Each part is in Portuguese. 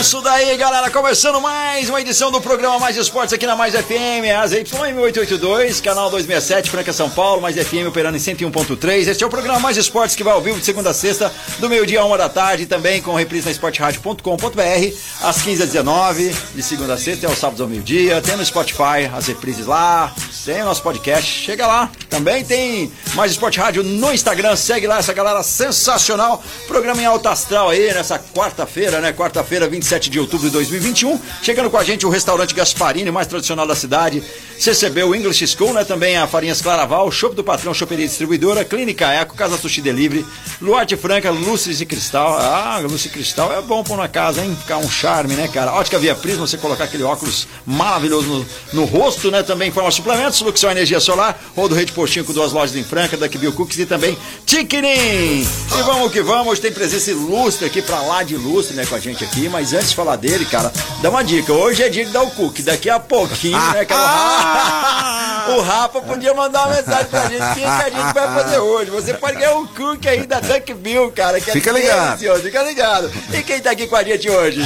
Isso daí, galera. Começando mais uma edição do programa Mais Esportes aqui na Mais FM, a ZYM 882, canal 267, Franca São Paulo, Mais FM operando em 101.3. Este é o programa Mais Esportes que vai ao vivo de segunda a sexta, do meio-dia a uma da tarde, também com reprise na esportradio.com.br, às 15 às 19 de segunda a sexta, e aos sábados ao meio-dia. Tem no Spotify as reprises lá, tem o nosso podcast. Chega lá. Também tem Mais Esporte Rádio no Instagram. Segue lá essa galera sensacional. Programa em alta astral aí nessa quarta-feira, né? Quarta-feira, 27 de outubro de 2021. Chegando com a gente o restaurante Gasparini, mais tradicional da cidade. CCB, o English School, né? Também a Farinhas Claraval, Shop do Patrão, Choperia Distribuidora, Clínica Eco, Casa Sushi Delivery, Luarte Franca, Lúcides e Cristal. Ah, Lúcides e Cristal é bom pôr na casa, hein? Ficar um charme, né, cara? Ótica Via Prisma, você colocar aquele óculos maravilhoso no, no rosto, né? Também forma suplementos, Luxão Energia Solar, Rodo Rede Postinho com duas lojas em Franca, daqui Bill Cookies e também Tiquinim. E vamos que vamos, tem presença ilustre aqui pra lá de ilustre, né, com a gente aqui, mas antes de falar dele, cara, dá uma dica, hoje é dia de dar o cookie, daqui a pouquinho, né, cara, o Rafa podia mandar uma mensagem pra gente, o que, que a gente vai fazer hoje, você pode ganhar um cookie aí da Duck Bill, cara, que é Fica ligado. delicioso, Fica ligado. E quem tá aqui com a gente hoje?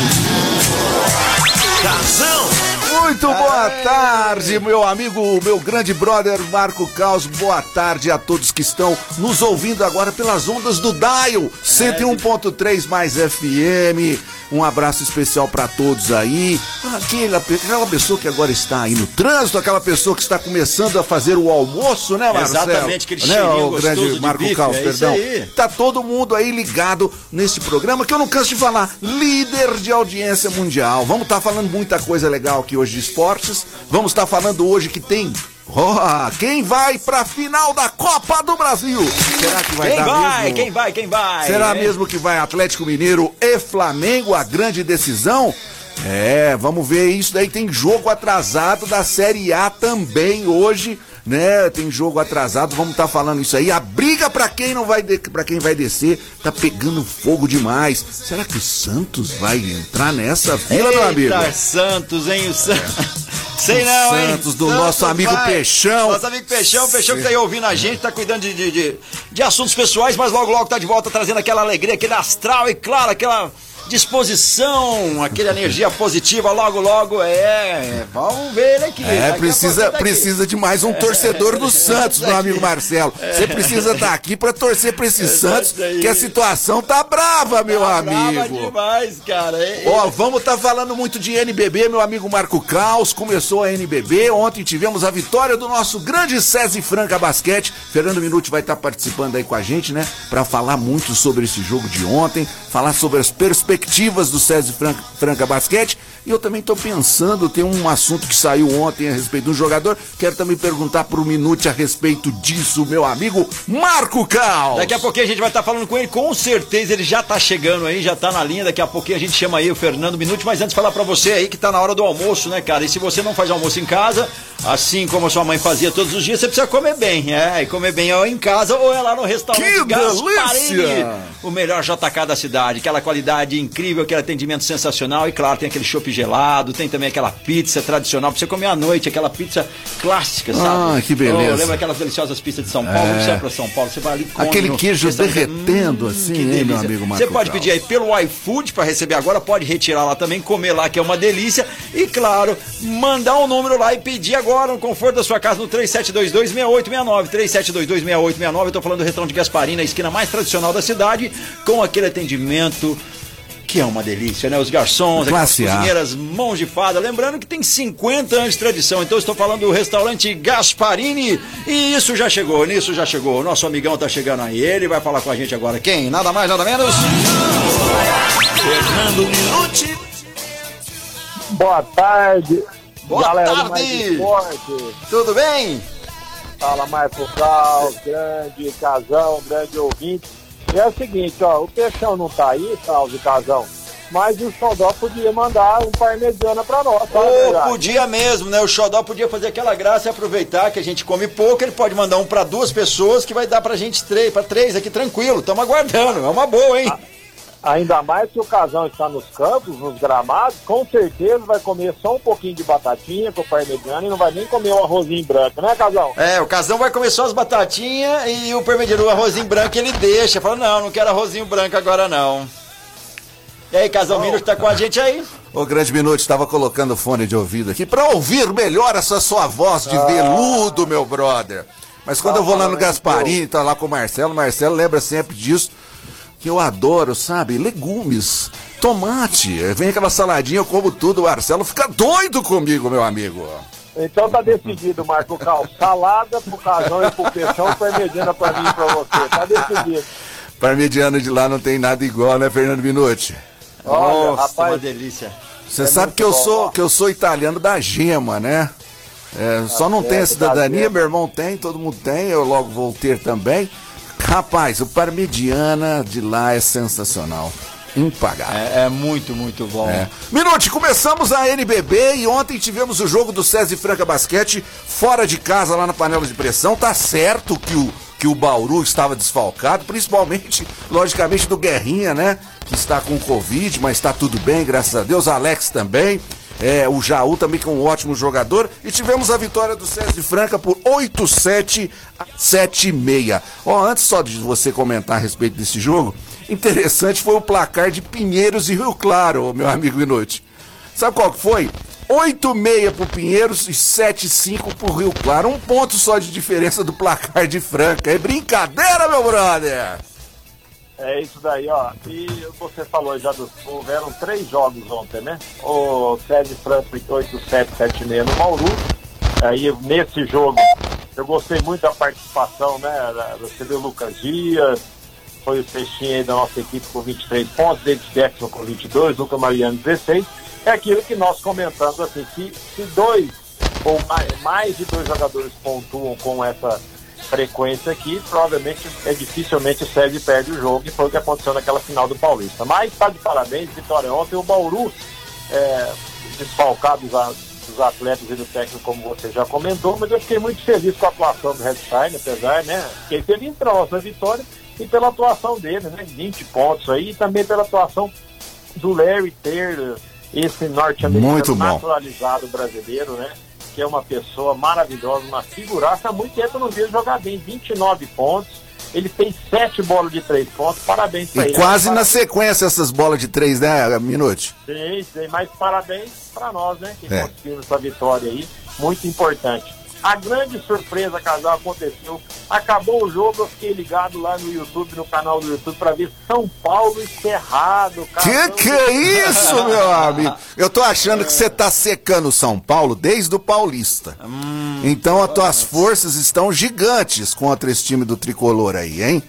Casão. Muito boa tarde, meu amigo, meu grande brother Marco Caos. Boa tarde a todos que estão nos ouvindo agora pelas ondas do Dial 101.3 mais FM. Um abraço especial para todos aí. Aquela, aquela pessoa que agora está aí no trânsito, aquela pessoa que está começando a fazer o almoço, né, Marcelo? Exatamente, aquele né, o grande de Marco Caos, é perdão. Tá todo mundo aí ligado nesse programa que eu não canso de falar. Líder de audiência mundial. Vamos estar falando muita coisa legal aqui hoje de esportes. Vamos estar falando hoje que tem. Ó, quem vai pra final da Copa do Brasil? Será que vai Quem dar vai? mesmo? Quem vai? Quem vai? Será É. mesmo que vai Atlético Mineiro e Flamengo, a grande decisão? É, vamos ver isso daí. Tem jogo atrasado da Série A também hoje, né? Tem jogo atrasado, vamos estar falando isso aí. A briga pra quem não vai de... para quem vai descer tá pegando fogo demais. Será que o Santos vai entrar nessa fila, meu amigo? Eita, Santos, hein? O Santos. Sei não, hein? Santos, do nosso amigo Peixão. Nosso amigo Peixão, Peixão que tá aí ouvindo a gente, tá cuidando de, de, de, de assuntos pessoais, mas logo, logo tá de volta trazendo aquela alegria, aquele astral e, claro, aquela disposição, aquela energia positiva, logo, logo, é. Vamos ver ele aqui. É, precisa, tá precisa de mais um torcedor do Santos, meu amigo Marcelo. Você precisa estar aqui pra torcer pra esse Santos, que a situação tá brava, meu Tá brava amigo. demais, cara. É- Ó, vamos estar falando muito de NBB, meu amigo Marco Caos. Começou a NBB. Ontem tivemos a vitória do nosso grande SESI Franca Basquete. Fernando Minuti vai estar participando aí com a gente, né? Pra falar muito sobre esse jogo de ontem, falar sobre as perspectivas do SESI Franca, Franca Basquete. E eu também tô pensando, tem um assunto que saiu ontem a respeito do jogador. Quero também perguntar pro Minuti a respeito disso, meu amigo Marco Caos. Daqui a pouquinho a gente vai estar falando com ele, com certeza ele já tá chegando aí, já tá na linha. Daqui a pouquinho a gente chama aí o Fernando Minuti, mas antes falar pra você aí que tá na hora do almoço, né, cara? E se você não faz almoço em casa, assim como a sua mãe fazia todos os dias, você precisa comer bem, é. E comer bem ou em casa ou é lá no restaurante Que Gasparini, delícia! o melhor JK da cidade. Aquela qualidade incrível, aquele atendimento sensacional. E claro, tem aquele chopp gelado, tem também aquela pizza tradicional pra você comer à noite, aquela pizza clássica, sabe? Ah, que beleza. Oh, lembra aquelas deliciosas pizzas de São Paulo? Você vai pra São Paulo, você vai ali come Aquele no queijo derretendo assim, que hein, meu amigo Marco Você pode Cal. pedir aí pelo iFood para receber agora, pode retirar lá também, comer lá, que é uma delícia. E claro, mandar um número lá e pedir agora no conforto da sua casa no 3722-6869. 3722-6869. Eu tô falando do restaurante Gasparini, a esquina mais tradicional da cidade, com aquele atendimento. Que é uma delícia, né? Os garçons, aquelas Classe A. cozinheiras, mãos de fada. Lembrando que tem 50 anos de tradição. Então estou falando do restaurante Gasparini. E isso já chegou, nisso já chegou. O nosso amigão tá chegando aí. Ele vai falar com a gente agora. Quem? Nada mais, nada menos. Fernando Minuti. Boa tarde, Boa galera do tarde. Mais Esporte. Tudo bem? Fala Marco Cal, grande casão, grande ouvinte. É o seguinte, ó, o Peixão não tá aí, salve casão. Mas o Xodó podia mandar um parmegiana pra nós, tá? Verdade? podia mesmo, né? O Xodó podia fazer aquela graça e aproveitar que a gente come pouco, ele pode mandar um pra duas pessoas que vai dar pra gente três, pra três aqui tranquilo. Tamo aguardando, é uma boa, hein? Ainda mais que o casão está nos campos, nos gramados, com certeza vai comer só um pouquinho de batatinha com parmegiana e não vai nem comer um arrozinho branco, né, casão? É, o Casão vai comer só as batatinhas e o permediano, o arrozinho branco, ele deixa. Fala, não, não quero arrozinho branco agora não. E aí, Casão Mino que tá com a gente aí? Ô, grande minuto, estava colocando fone de ouvido aqui pra ouvir melhor essa sua voz de veludo, meu brother. Mas quando eu vou lá no Gasparim, tá lá com o Marcelo, o Marcelo lembra sempre disso, que eu adoro, sabe? Legumes, tomate, vem aquela saladinha, eu como tudo, o Marcelo fica doido comigo, meu amigo. Então tá decidido, Marco Cal. Salada pro casão e pro peixão, parmegiana pra mim e pra você. Tá decidido. Parmegiano de lá não tem nada igual, né, Fernando Minuti? Olha, Nossa, rapaz, uma delícia. Você É sabe que eu bom, sou ó. que eu sou italiano da gema, né? É, só não tem a cidadania, meu irmão tem, todo mundo tem, eu logo vou ter também. Rapaz, o parmegiana de lá é sensacional. Impagável. É, é muito, muito bom. É. Minute, começamos a NBB e ontem tivemos o jogo do César e Franca Basquete fora de casa lá na panela de pressão. Tá certo que o, que o Bauru estava desfalcado, principalmente, logicamente, do Guerrinha, né? Que está com Covid, mas está tudo bem, graças a Deus. Alex também. É, o Jaú também que é um ótimo jogador. E tivemos a vitória do César de Franca por 8-7 a 7-6. Ó, antes só de você comentar a respeito desse jogo, interessante foi o placar de Pinheiros e Rio Claro, meu amigo Inútil. Sabe qual que foi? 8,6 pro Pinheiros e 7,5 pro Rio Claro. Um ponto só de diferença do placar de Franca. É brincadeira, meu brother! É isso daí, ó. E você falou já dos. Houveram três jogos ontem, né? O Sérgio França 8776 no Mauru. Aí nesse jogo eu gostei muito da participação, né? Você viu o Lucas Dias, foi o Peixinho aí da nossa equipe com 23 pontos, David Jackson com 22, Lucas Mariano 16. É aquilo que nós comentamos assim, se, se dois ou mais, mais de dois jogadores pontuam com essa frequência aqui, provavelmente é dificilmente o Sérgio perde o jogo, e foi o que aconteceu naquela final do Paulista. Mas está de parabéns, vitória ontem, o Bauru é, desfalcado dos, atletas e do técnico, como você já comentou, mas eu fiquei muito feliz com a atuação do Redstein, apesar, né? Fiquei feliz pela nossa vitória e pela atuação dele, né? 20 pontos aí, e também pela atuação do Larry ter esse norte-americano naturalizado brasileiro, né? Que é uma pessoa maravilhosa, uma figuraça. Há muito tempo eu não vi ele jogar bem. 29 pontos. Ele fez 7 bolas de 3 pontos. Parabéns pra E ele. quase na sequência essas bolas de três, né, Minute? Sim, sim, mas parabéns para nós, né? Que É. conseguimos essa vitória aí, muito importante. A grande surpresa, casal, aconteceu. Acabou o jogo, eu fiquei ligado lá no YouTube, no canal do YouTube, para ver São Paulo e Cerrado. Que que é isso, meu amigo? Eu tô achando que você tá secando o São Paulo desde o Paulista. Então as tuas forças estão gigantes contra esse time do tricolor aí, hein?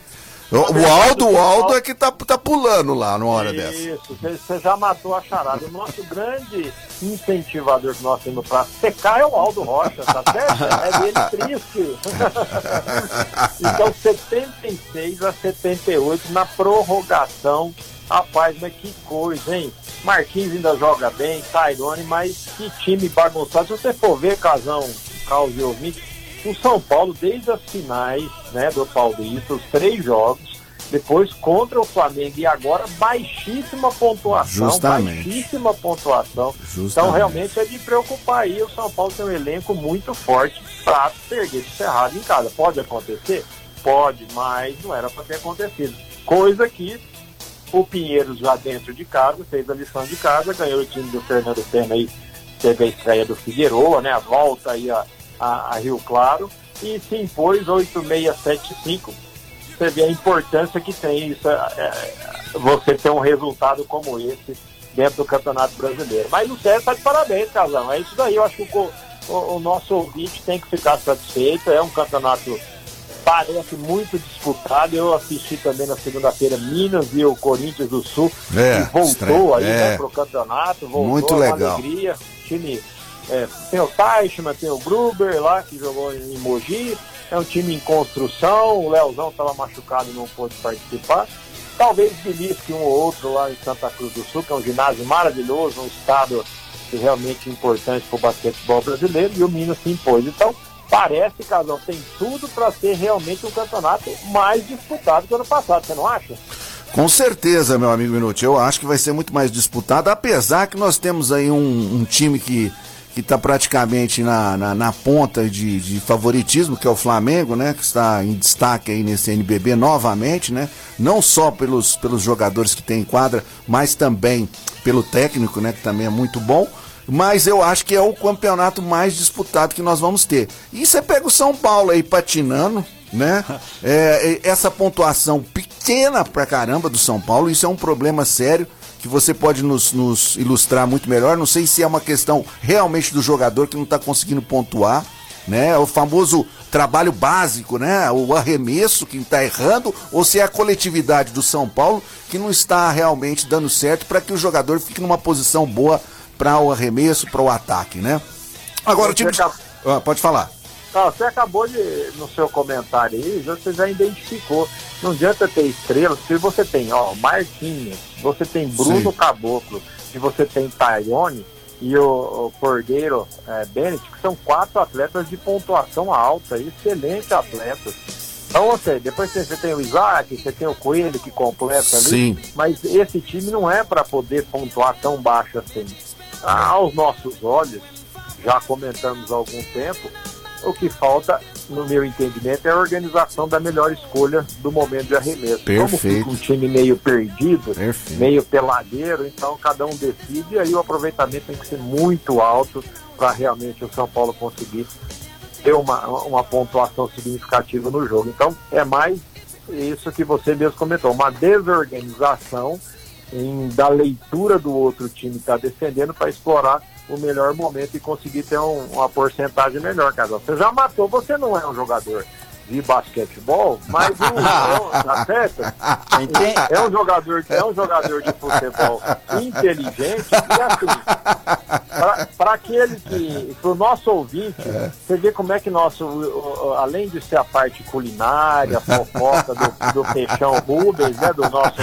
O, Aldo, o Aldo é que tá, tá pulando lá numa hora dessa. Isso, você- já matou a charada. O nosso grande incentivador que nós temos para secar é o Aldo Rocha, tá certo? É dele triste. então, 76 a 78 na prorrogação. Rapaz, mas que coisa, hein? Marquinhos ainda joga bem, Tairone, mas que time bagunçado. Se você for ver, Casão, Carlos e ouvinte, o São Paulo, desde as finais né, do Paulista, os três jogos, depois contra o Flamengo e agora baixíssima pontuação, Justamente. baixíssima pontuação. Justamente. Então realmente é de preocupar aí, o São Paulo tem um elenco muito forte para perder de Cerrado em casa. Pode acontecer? Pode, mas não era para ter acontecido. Coisa que o Pinheiros já dentro de casa, fez a lição de casa, ganhou o time do Fernando Senna aí, teve a estreia do Figueroa, né? A volta aí a, a, a Rio Claro e se impôs 8675. Você vê a importância que tem isso, é, é, você ter um resultado como esse dentro do Campeonato Brasileiro. Mas o Sérgio está de parabéns, Casão. É isso daí. Eu acho que o, o, o nosso ouvinte tem que ficar satisfeito. É um campeonato parece muito disputado. Eu assisti também na segunda-feira Minas e o Corinthians do Sul. É, que voltou estranho. aí É. né, pro campeonato. Voltou Muito legal. alegria. Time, é, tem o Teichmann, tem o Gruber lá, que jogou em Mogi. É um time em construção. O Leozão estava machucado e não pôde participar. Talvez belisque um ou outro lá em Santa Cruz do Sul, que é um ginásio maravilhoso, um estado realmente importante para o basquetebol brasileiro, e o Minas se impôs. Então, parece, Casal, tem tudo para ser realmente um campeonato mais disputado que o ano passado, você não acha? Com certeza, meu amigo Minuti. Eu acho que vai ser muito mais disputado, apesar que nós temos aí um, um time que que está praticamente na, na, na ponta de, de, favoritismo, que é o Flamengo, né? Que está em destaque aí nesse NBB novamente, né? Não só pelos, pelos jogadores que tem em quadra, mas também pelo técnico, né? Que também é muito bom. Mas eu acho que é o campeonato mais disputado que nós vamos ter. E você pega o São Paulo aí patinando, né? É, essa pontuação pequena pra caramba do São Paulo, isso é um problema sério que você pode nos, nos ilustrar muito melhor. Não sei se é uma questão realmente do jogador que não está conseguindo pontuar, né? O famoso trabalho básico, né? O arremesso que está errando, ou se é a coletividade do São Paulo que não está realmente dando certo para que o jogador fique numa posição boa para o arremesso, para o ataque, né? Agora o time. De... Ah, pode falar. Ah, você acabou de, no seu comentário aí, você já identificou. Não adianta ter estrelas, se você tem, ó, Marquinhos, você tem Bruno Sim. Caboclo e você tem Tyrone e o, o Cordeiro é, Bennett, que são quatro atletas de pontuação alta, excelentes atletas. Então, você, depois você tem o Isaac, você tem o Coelho que completa ali, Sim. mas esse time não é para poder pontuar tão baixo assim. Ah, aos nossos olhos, já comentamos há algum tempo, o que falta, no meu entendimento, é a organização da melhor escolha do momento de arremesso. Perfeito. Como fica um time meio perdido, Perfeito. meio peladeiro, então cada um decide e aí o aproveitamento tem que ser muito alto para realmente o São Paulo conseguir ter uma, uma pontuação significativa no jogo. Então é mais isso que você mesmo comentou, uma desorganização em, da leitura do outro time que está defendendo para explorar o melhor momento e conseguir ter um, uma porcentagem melhor, Casal. Você já matou, você não é um jogador de basquetebol, mas um, é, tá certo? é um jogador é um jogador de futebol inteligente e assim para aquele que para o nosso ouvinte é. você vê como é que nosso além de ser a parte culinária fofoca do, do peixão Rubens né do nosso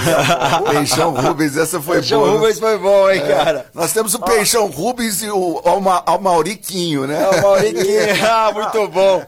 peixão Rubens essa foi peixão boa Rubens foi bom hein é. cara nós temos o ah. peixão Rubens e o, o, o Mauriquinho né o Mauriquinho ah muito bom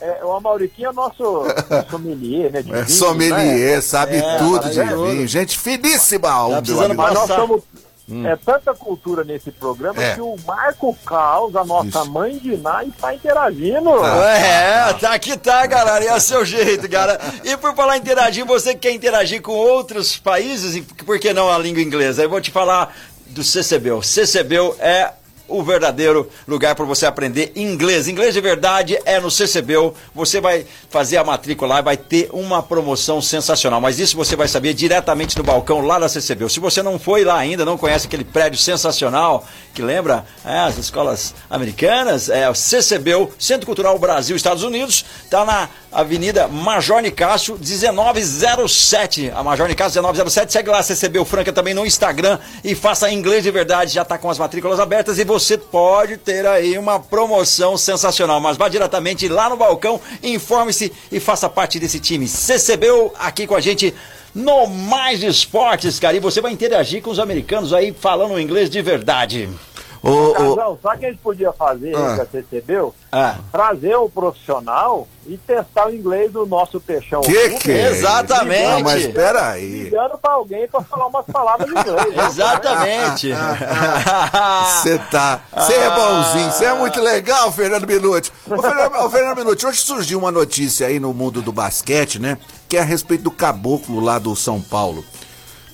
é, o Mauriquinho nosso sommelier, né? é, sommelier, né? sabe é, tudo de vinho. Gente finíssima, tá precisando Mas nós somos Hum. É tanta cultura nesse programa é. que o Marco Caos, a nossa Isso. mãe de Ná, está interagindo. É, tá aqui tá, galera. E é o seu jeito, cara. E por falar em interagir, você que quer interagir com outros países, por que não a língua inglesa? Eu vou te falar do CCBEL. CCBEL é o verdadeiro lugar para você aprender inglês. Inglês de verdade é no CCBU. Você vai fazer a matrícula lá e vai ter uma promoção sensacional. Mas isso você vai saber diretamente no balcão lá da CCBU. Se você não foi lá ainda, não conhece aquele prédio sensacional que lembra é, as escolas americanas, é o CCBU, Centro Cultural Brasil, Estados Unidos, está na Avenida Major Nicásio 1907. A Major Nicásio 1907. Segue lá CCBU Franca também no Instagram e faça inglês de verdade. Já está com as matrículas abertas e pode ter aí uma promoção sensacional. Mas vá diretamente lá no balcão, informe-se e faça parte desse time. CCBU aqui com a gente no Mais Esportes, cara. E você vai interagir com os americanos aí falando inglês de verdade. Ô, Casal, só que a gente podia fazer, ah. já percebeu? Ah. Trazer o profissional e testar o inglês do nosso peixão. Que que é? Exatamente. Não, mas espera aí. Ligando pra alguém pra falar umas palavras em inglês. Né? Exatamente. Você tá. Você é bonzinho. Você é muito legal, Fernando Minuti. Ô, Fernando, ô, Fernando Minuti, hoje surgiu uma notícia aí no mundo do basquete, né? Que é a respeito do caboclo lá do São Paulo.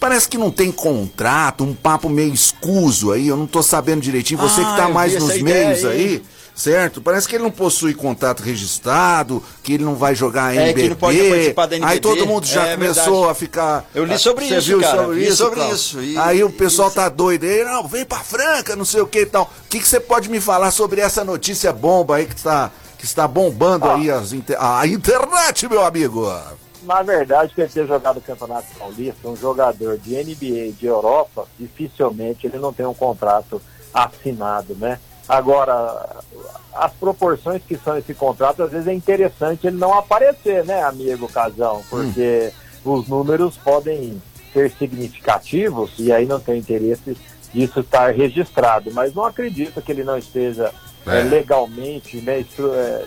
Parece que não tem contrato, um papo meio escuso aí, eu não tô sabendo direitinho. Você ah, que tá mais nos meios aí. aí certo? Parece que ele não possui contrato registrado, que ele não vai jogar NBB. É, que não pode participar da NBB. Aí todo mundo já é, começou verdade. a ficar... Eu li sobre Você isso, viu cara. Sobre li isso, sobre isso. E, aí o pessoal isso. tá doido aí, não, vem pra Franca, não sei o que e tal. O que, que você pode me falar sobre essa notícia bomba aí que está, que está bombando ah. aí as, a internet, meu amigo? Na verdade, quem ter jogado o Campeonato Paulista, um jogador de NBA de Europa, dificilmente ele não tem um contrato assinado, né? Agora, as proporções que são esse contrato, às vezes é interessante ele não aparecer, né, amigo Casão? Porque hum. os números podem ser significativos e aí não tem interesse disso estar registrado. Mas não acredito que ele não esteja é. É, legalmente né, é,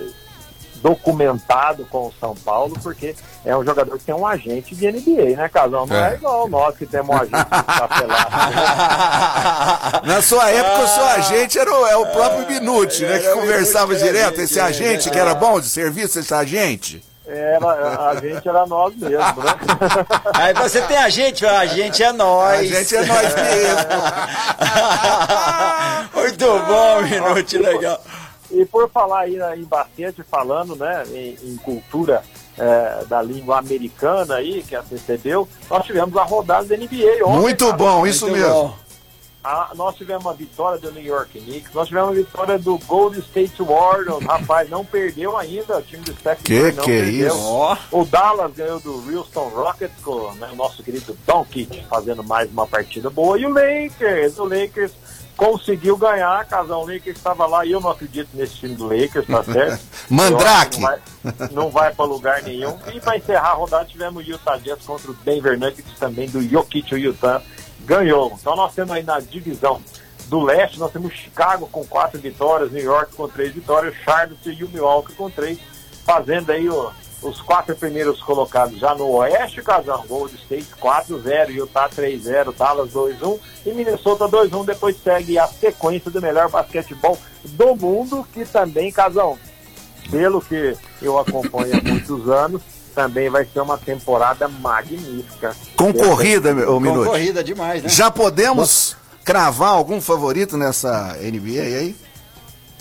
documentado com o São Paulo, porque é um jogador que tem um agente de NBA, né, Casal? Não é, é igual nós que temos um agente de Na sua época, o seu agente era o, é o próprio Minuti, né? Que conversava direto. Esse agente que era bom de serviço, esse agente. Era, a gente era nós mesmo, né? Aí você tem a gente, a gente é nós. A gente é nós mesmo. Muito bom, Minuti, legal. E por falar aí em basquete, falando né, em, em cultura é, da língua americana aí, que antecedeu, nós tivemos a rodada da NBA ontem. Muito cara, bom, isso mesmo. Bom. Ah, nós tivemos uma vitória do New York Knicks, nós tivemos uma vitória do Golden State Warriors, rapaz, não perdeu ainda, o time do Steph Que não que é perdeu. isso? O Dallas ganhou do Houston Rockets, com né, o nosso querido Doncic fazendo mais uma partida boa, e o Lakers, o Lakers conseguiu ganhar, Casão Lakers estava lá, e eu não acredito nesse time do Lakers, tá certo? Mandrake! Não vai, não vai para lugar nenhum. E para encerrar a rodada, tivemos o Utah Jazz contra o Denver Nuggets também, do Jokic, o Utah ganhou. Então nós temos aí na divisão do leste, nós temos Chicago com quatro vitórias, New York com três vitórias, Charlotte e o Milwaukee com três, fazendo aí o, os quatro primeiros colocados já no oeste, Casão, Gold State 4-0, Utah 3-0, Dallas 2-1 e Minnesota 2-1, depois segue a sequência do melhor basquetebol do mundo, que também, Casão, pelo que eu acompanho há muitos anos, também vai ser uma temporada magnífica. Concorrida, meu minuto. Concorrida demais, né? Já podemos cravar algum favorito nessa NBA aí?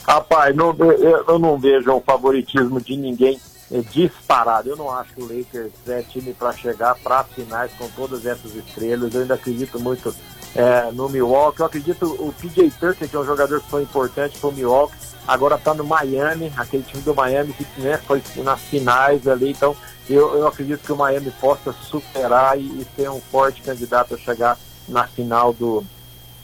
Rapaz, não, eu, eu não vejo um favoritismo de ninguém disparado. Eu não acho que o Lakers é time para chegar para as finais com todas essas estrelas. Eu ainda acredito muito é, no Milwaukee. Eu acredito o PJ Tucker, que é um jogador que foi importante para o Milwaukee, agora está no Miami, aquele time do Miami que né, foi nas finais ali. Então, eu, eu acredito que o Miami possa superar e, e ser um forte candidato a chegar na final do,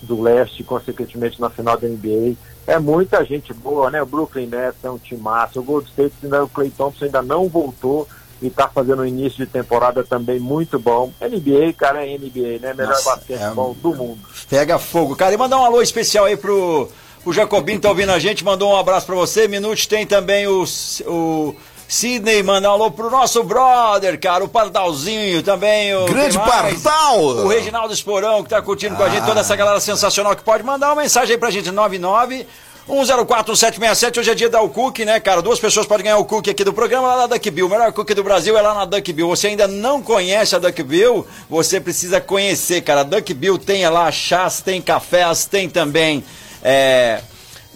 do leste, consequentemente na final da NBA. É muita gente boa, né? O Brooklyn Nets é um time massa, o Gold State, ainda, o Clay Thompson ainda não voltou e está fazendo um início de temporada também muito bom. NBA, cara, é NBA, né? Melhor Nossa, basquetebol é... do mundo. Pega fogo, cara. E mandar um alô especial aí pro o Jacobinho, tá ouvindo a gente, mandou um abraço para você. Minute tem também o, o Sidney manda um alô pro nosso brother, cara, o Pardalzinho também. O, Grande Pardal! O Reginaldo Esporão, que tá curtindo ah. com a gente, toda essa galera sensacional que pode mandar uma mensagem aí pra gente, 99 1041767, hoje é dia da o cookie, né, cara? Duas pessoas podem ganhar o cookie aqui do programa lá na Duck Bill. O melhor cookie do Brasil é lá na Duck Bill. Você ainda não conhece a Duck Bill? Você precisa conhecer, cara. A Duck Bill tem lá chás, tem cafés, tem também. É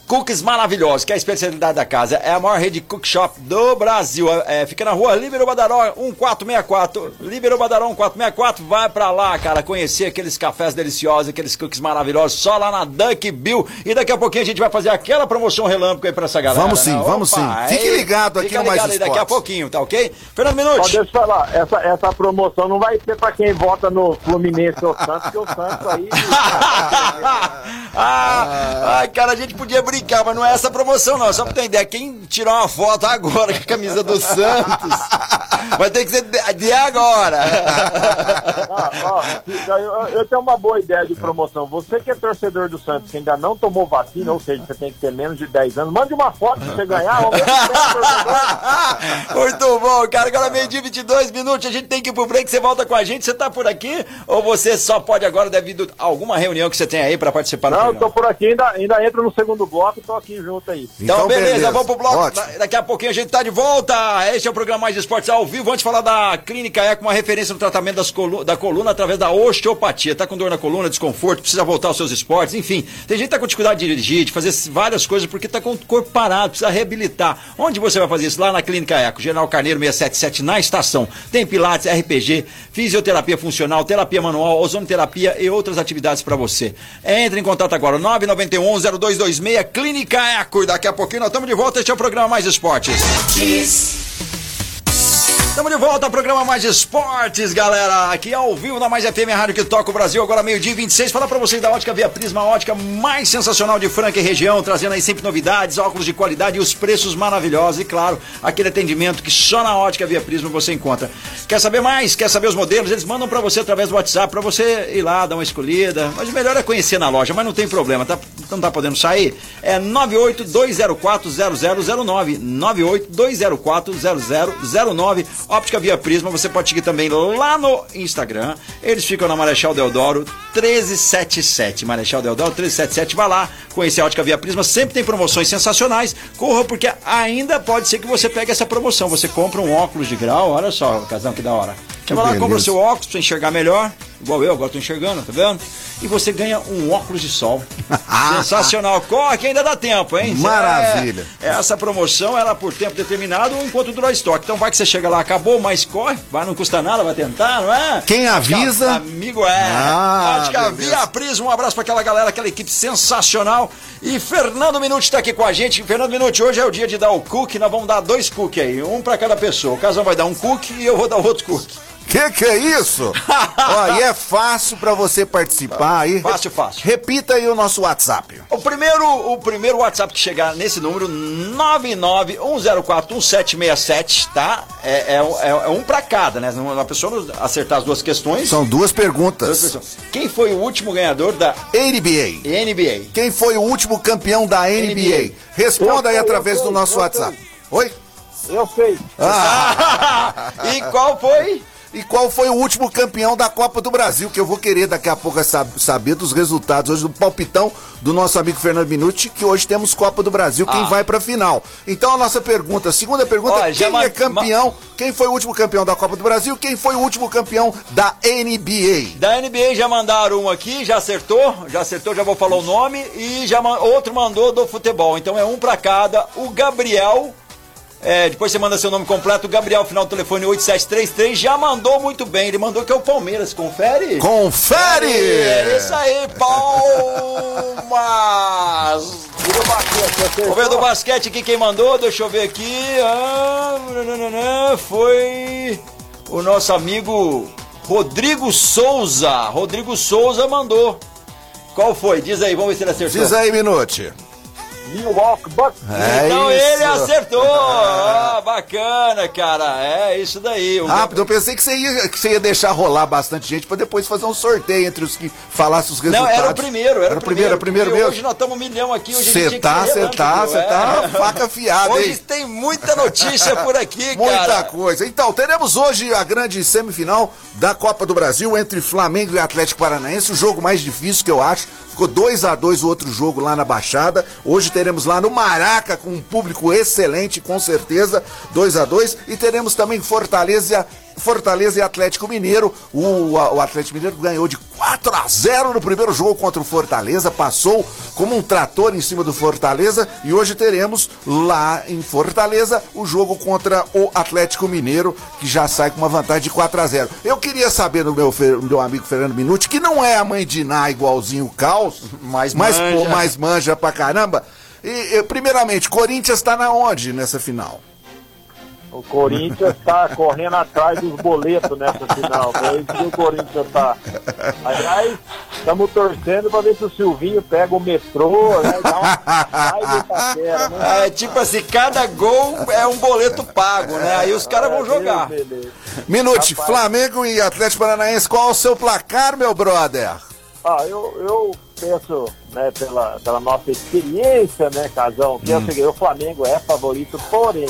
Cookies maravilhosos, que é a especialidade da casa. É a maior rede de cook shop do Brasil. É, fica na rua Líbero Badaró 1464. Líbero Badaró 1464. Vai pra lá, cara, conhecer aqueles cafés deliciosos, aqueles cookies maravilhosos, só lá na Duck Bill. E daqui a pouquinho a gente vai fazer aquela promoção relâmpago aí pra essa galera. Vamos sim, né? vamos Opa, sim. Fique ligado aqui no Mais aí Daqui a pouquinho, tá ok? Fernando Minuto. Deixa eu falar, essa, essa promoção não vai ser pra quem vota no Fluminense ou Santos, porque o Santos aí... ah, ai, cara, a gente podia brincar mas não é essa promoção, não. Só pra ter ideia, quem tirar uma foto agora com a camisa do Santos vai ter que ser de agora. Ah, ó, eu, eu, tenho uma boa ideia de promoção. Você que é torcedor do Santos, que ainda não tomou vacina, ou seja, você tem que ter menos de 10 anos, mande uma foto pra você ganhar. Muito bom, cara. Agora meio dia 22 minutos, a gente tem que ir pro break. Você volta com a gente. Você tá por aqui? Ou você só pode agora devido a alguma reunião que você tem aí pra participar Não, eu tô por aqui, ainda, ainda entro no segundo bloco bloco, tô aqui junto aí. Então, então beleza, beleza, vamos pro bloco. Ótimo. Daqui a pouquinho a gente tá de volta. Este é o programa Mais Esportes ao vivo. Antes de falar da Clínica Eco, uma referência no tratamento das colu da coluna através da osteopatia. Tá com dor na coluna, desconforto, precisa voltar aos seus esportes, enfim. Tem gente que tá com dificuldade de dirigir, de fazer várias coisas porque tá com o corpo parado, precisa reabilitar. Onde você vai fazer isso? Lá na Clínica Eco, General Carneiro 677, na estação. Tem pilates, RPG, fisioterapia funcional, terapia manual, ozonoterapia e outras atividades para você. Entre em contato agora, 991 0226 Clínica Eco. Daqui a pouquinho nós estamos de volta. Este é o programa Mais Esportes. Estamos de volta ao programa Mais Esportes, galera. Aqui ao vivo na Mais FM, a rádio que toca o Brasil, agora meio-dia 26. Falar para vocês da ótica Via Prisma, ótica mais sensacional de Franca e região, trazendo aí sempre novidades, óculos de qualidade e os preços maravilhosos. E claro, aquele atendimento que só na ótica Via Prisma você encontra. Quer saber mais? Quer saber os modelos? Eles mandam para você através do WhatsApp, para você ir lá, dar uma escolhida. Mas o melhor é conhecer na loja, mas não tem problema, tá? Não tá podendo sair? É 982040009. 982040009. Óptica Via Prisma, você pode seguir também lá no Instagram. Eles ficam na Marechal Deodoro 1377. Marechal Deodoro 1377. Vai lá conhecer a Ótica Via Prisma. Sempre tem promoções sensacionais. Corra, porque ainda pode ser que você pegue essa promoção. Você compra um óculos de grau. Olha só, casão, que da hora. Você vai lá, compra o seu óculos pra enxergar melhor. Igual eu, agora tô enxergando, tá vendo? E você ganha um óculos de sol. Sensacional. Corre que ainda dá tempo, hein? Maravilha. É, essa promoção, ela é por tempo determinado enquanto durar estoque. Então vai que você chega lá, acabou, mas corre. Vai, não custa nada, vai tentar, não é? Quem avisa? Amigo, é. Ah, Ótica beleza. Via Prisma, um abraço pra aquela galera, aquela equipe sensacional. E Fernando Minuti tá aqui com a gente. Fernando Minuti, hoje é o dia de dar o cookie. Nós vamos dar dois cookies aí, um pra cada pessoa. O Casal vai dar um cookie e eu vou dar outro cookie. Que que é isso? Ó, e é fácil pra você participar aí. Fácil, fácil. Repita aí o nosso WhatsApp. O primeiro, o primeiro WhatsApp que chegar nesse número, 991041767, tá? É, é, é, é um pra cada, né? A pessoa acertar as duas questões. São duas duas perguntas. pessoas. Quem foi o último ganhador da NBA. NBA? Quem foi o último campeão da NBA? NBA. Responda aí através do nosso WhatsApp. Oi? Eu sei. e qual foi? E qual foi o último campeão da Copa do Brasil? Que eu vou querer daqui a pouco é sab- saber dos resultados hoje do palpitão do nosso amigo Fernando Minuti, que hoje temos Copa do Brasil, quem Ah. vai pra final. Então a nossa pergunta, a segunda pergunta, Ó, já quem é campeão? Quem foi o último campeão da Copa do Brasil? Quem foi o último campeão da NBA? Da NBA já mandaram um aqui, já acertou, já acertou, já vou falar o nome e já ma- outro mandou do futebol. Então é um pra cada. O Gabriel, é, depois você manda seu nome completo. Gabriel, final do telefone 8733, já mandou muito bem. Ele mandou que é o Palmeiras. Confere? Confere! É isso aí, palmas! Vamos ver do basquete aqui quem mandou, deixa eu ver aqui. Ah, foi o nosso amigo Rodrigo Souza. Rodrigo Souza mandou. Qual foi? Diz aí, vamos ver se ele acertou. Diz aí, Minuti. Milwaukee Bucks. É então isso. ele acertou! Ah, bacana, cara. É isso daí. O Rápido, eu pensei que você, ia, que você ia deixar rolar bastante gente pra depois fazer um sorteio entre os que falassem os Não, resultados. era o primeiro, era, o primeiro, é o primeiro mesmo. Hoje nós estamos um milhão aqui, hoje Você tá, você tá, você é. tá faca afiada, Hoje hein? tem muita notícia por aqui, Muita cara. coisa. Então, teremos hoje a grande semifinal da Copa do Brasil entre Flamengo e Atlético Paranaense, o jogo mais difícil que eu acho. Ficou 2 a 2 o outro jogo lá na Baixada. Hoje teremos lá no Maraca com um público excelente, com certeza, 2 a 2 e teremos também Fortaleza Fortaleza e Atlético Mineiro. O, o Atlético Mineiro ganhou de 4 a 0 no primeiro jogo contra o Fortaleza, passou como um trator em cima do Fortaleza e hoje teremos lá em Fortaleza o jogo contra o Atlético Mineiro, que já sai com uma vantagem de 4 a 0. Eu queria saber do meu, do meu amigo Fernando Minuti, que não é a mãe de Iná igualzinho o Caos, Mas mas, manja. pô, mas manja pra caramba. E, e, primeiramente, Corinthians tá na onde nessa final? O Corinthians tá correndo atrás dos boletos nessa final. É isso que o Corinthians tá. Aliás, estamos torcendo pra ver se o Silvinho pega o metrô, né? Dá uma né? É tipo assim, cada gol é um boleto pago, né? Aí os caras vão jogar. Beleza. Minute, Rapaz. Flamengo e Atlético Paranaense, qual o seu placar, meu brother? Ah, eu, eu penso, né, pela, pela nossa experiência, né, Casão, que é o seguinte, o Flamengo é favorito, porém,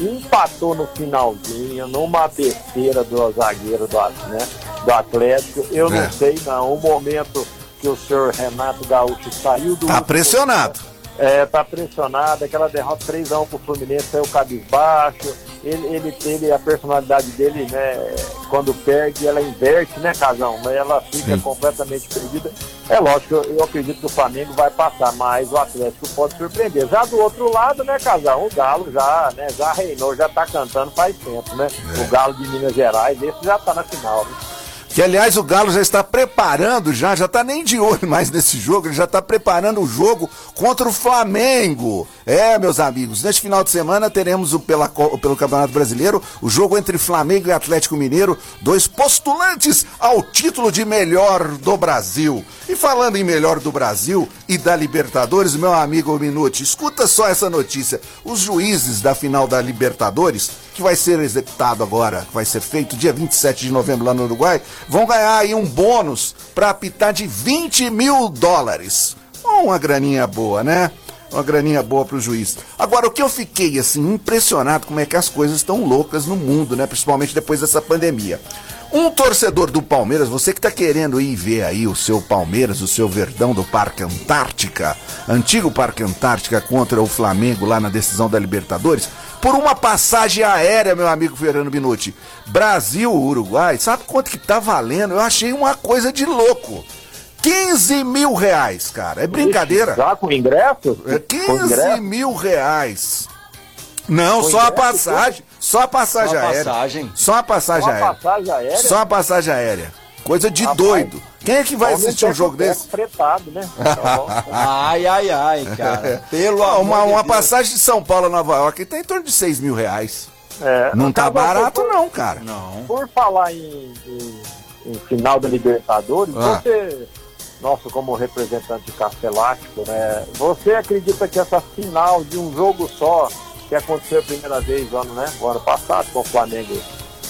empatou no finalzinho, numa besteira do zagueiro do, né, do Atlético. Eu É. não sei, não. O momento que o senhor Renato Gaúcho saiu do. Tá pressionado. É, tá pressionado, aquela derrota 3x1 pro Fluminense, saiu cabisbaixo. Ele, ele, ele, a personalidade dele, né, quando perde, ela inverte, né, Casão? Mas ela fica completamente perdida. É lógico, eu, eu acredito que o Flamengo vai passar, mas o Atlético pode surpreender. Já do outro lado, né, Casão? O Galo já, né, já reinou, já tá cantando faz tempo, né? O Galo de Minas Gerais, esse já tá na final, né? Que aliás o Galo já está preparando, já, já está nem de olho mais nesse jogo, ele já está preparando o jogo contra o Flamengo. É, meus amigos, neste final de semana teremos o pela, pelo Campeonato Brasileiro o jogo entre Flamengo e Atlético Mineiro, dois postulantes ao título de melhor do Brasil. E falando em melhor do Brasil e da Libertadores, meu amigo Minuti, escuta só essa notícia. Os juízes da final da Libertadores, que vai ser executado agora, que vai ser feito dia 27 de novembro lá no Uruguai, vão ganhar aí um bônus para apitar de 20 mil dólares. Uma graninha boa, né? Uma graninha boa pro juiz. Agora, o que eu fiquei, assim, impressionado como é que as coisas estão loucas no mundo, né? Principalmente depois dessa pandemia. Um torcedor do Palmeiras, você que tá querendo ir ver aí o seu Palmeiras, o seu Verdão do Parque Antártica, antigo Parque Antártica contra o Flamengo lá na decisão da Libertadores, por uma passagem aérea, meu amigo Fernando Minuti. Brasil-Uruguai, sabe quanto que tá valendo? Eu achei uma coisa de louco. 15 mil reais, cara. É brincadeira. Já com ingresso? É 15 mil reais. Não, só a passagem. Só a passagem Só a aérea. passagem. Só a passagem Uma aérea. passagem aérea? Só a passagem aérea. Coisa de Rapaz, doido. Quem é que vai assistir um tempo, jogo é desse? Fretado, né? Ai, ai, ai, cara. Pelo Ah, uma, de uma passagem de São Paulo a Nova York tá em torno de 6 mil reais. é, Não tá barato, por- não, cara. Não. Por falar em, em- em final da Libertadores, Ah. você, nosso como representante de Castelático, né? Você acredita que essa final de um jogo só, que aconteceu a primeira vez no ano, né? O ano passado com o Flamengo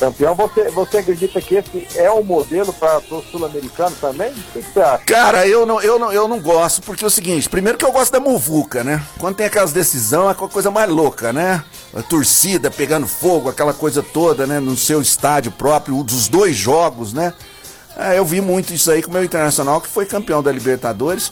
campeão, você, você acredita que esse é o modelo para o sul-americano também? O que, você acha? Cara, eu não, eu, não, eu não gosto, porque é o seguinte, primeiro que eu gosto da muvuca, né? Quando tem aquelas decisões, é a coisa mais louca, né? A torcida pegando fogo, aquela coisa toda, né? No seu estádio próprio, dos dois jogos, né? É, eu vi muito isso aí com o meu Internacional, que foi campeão da Libertadores,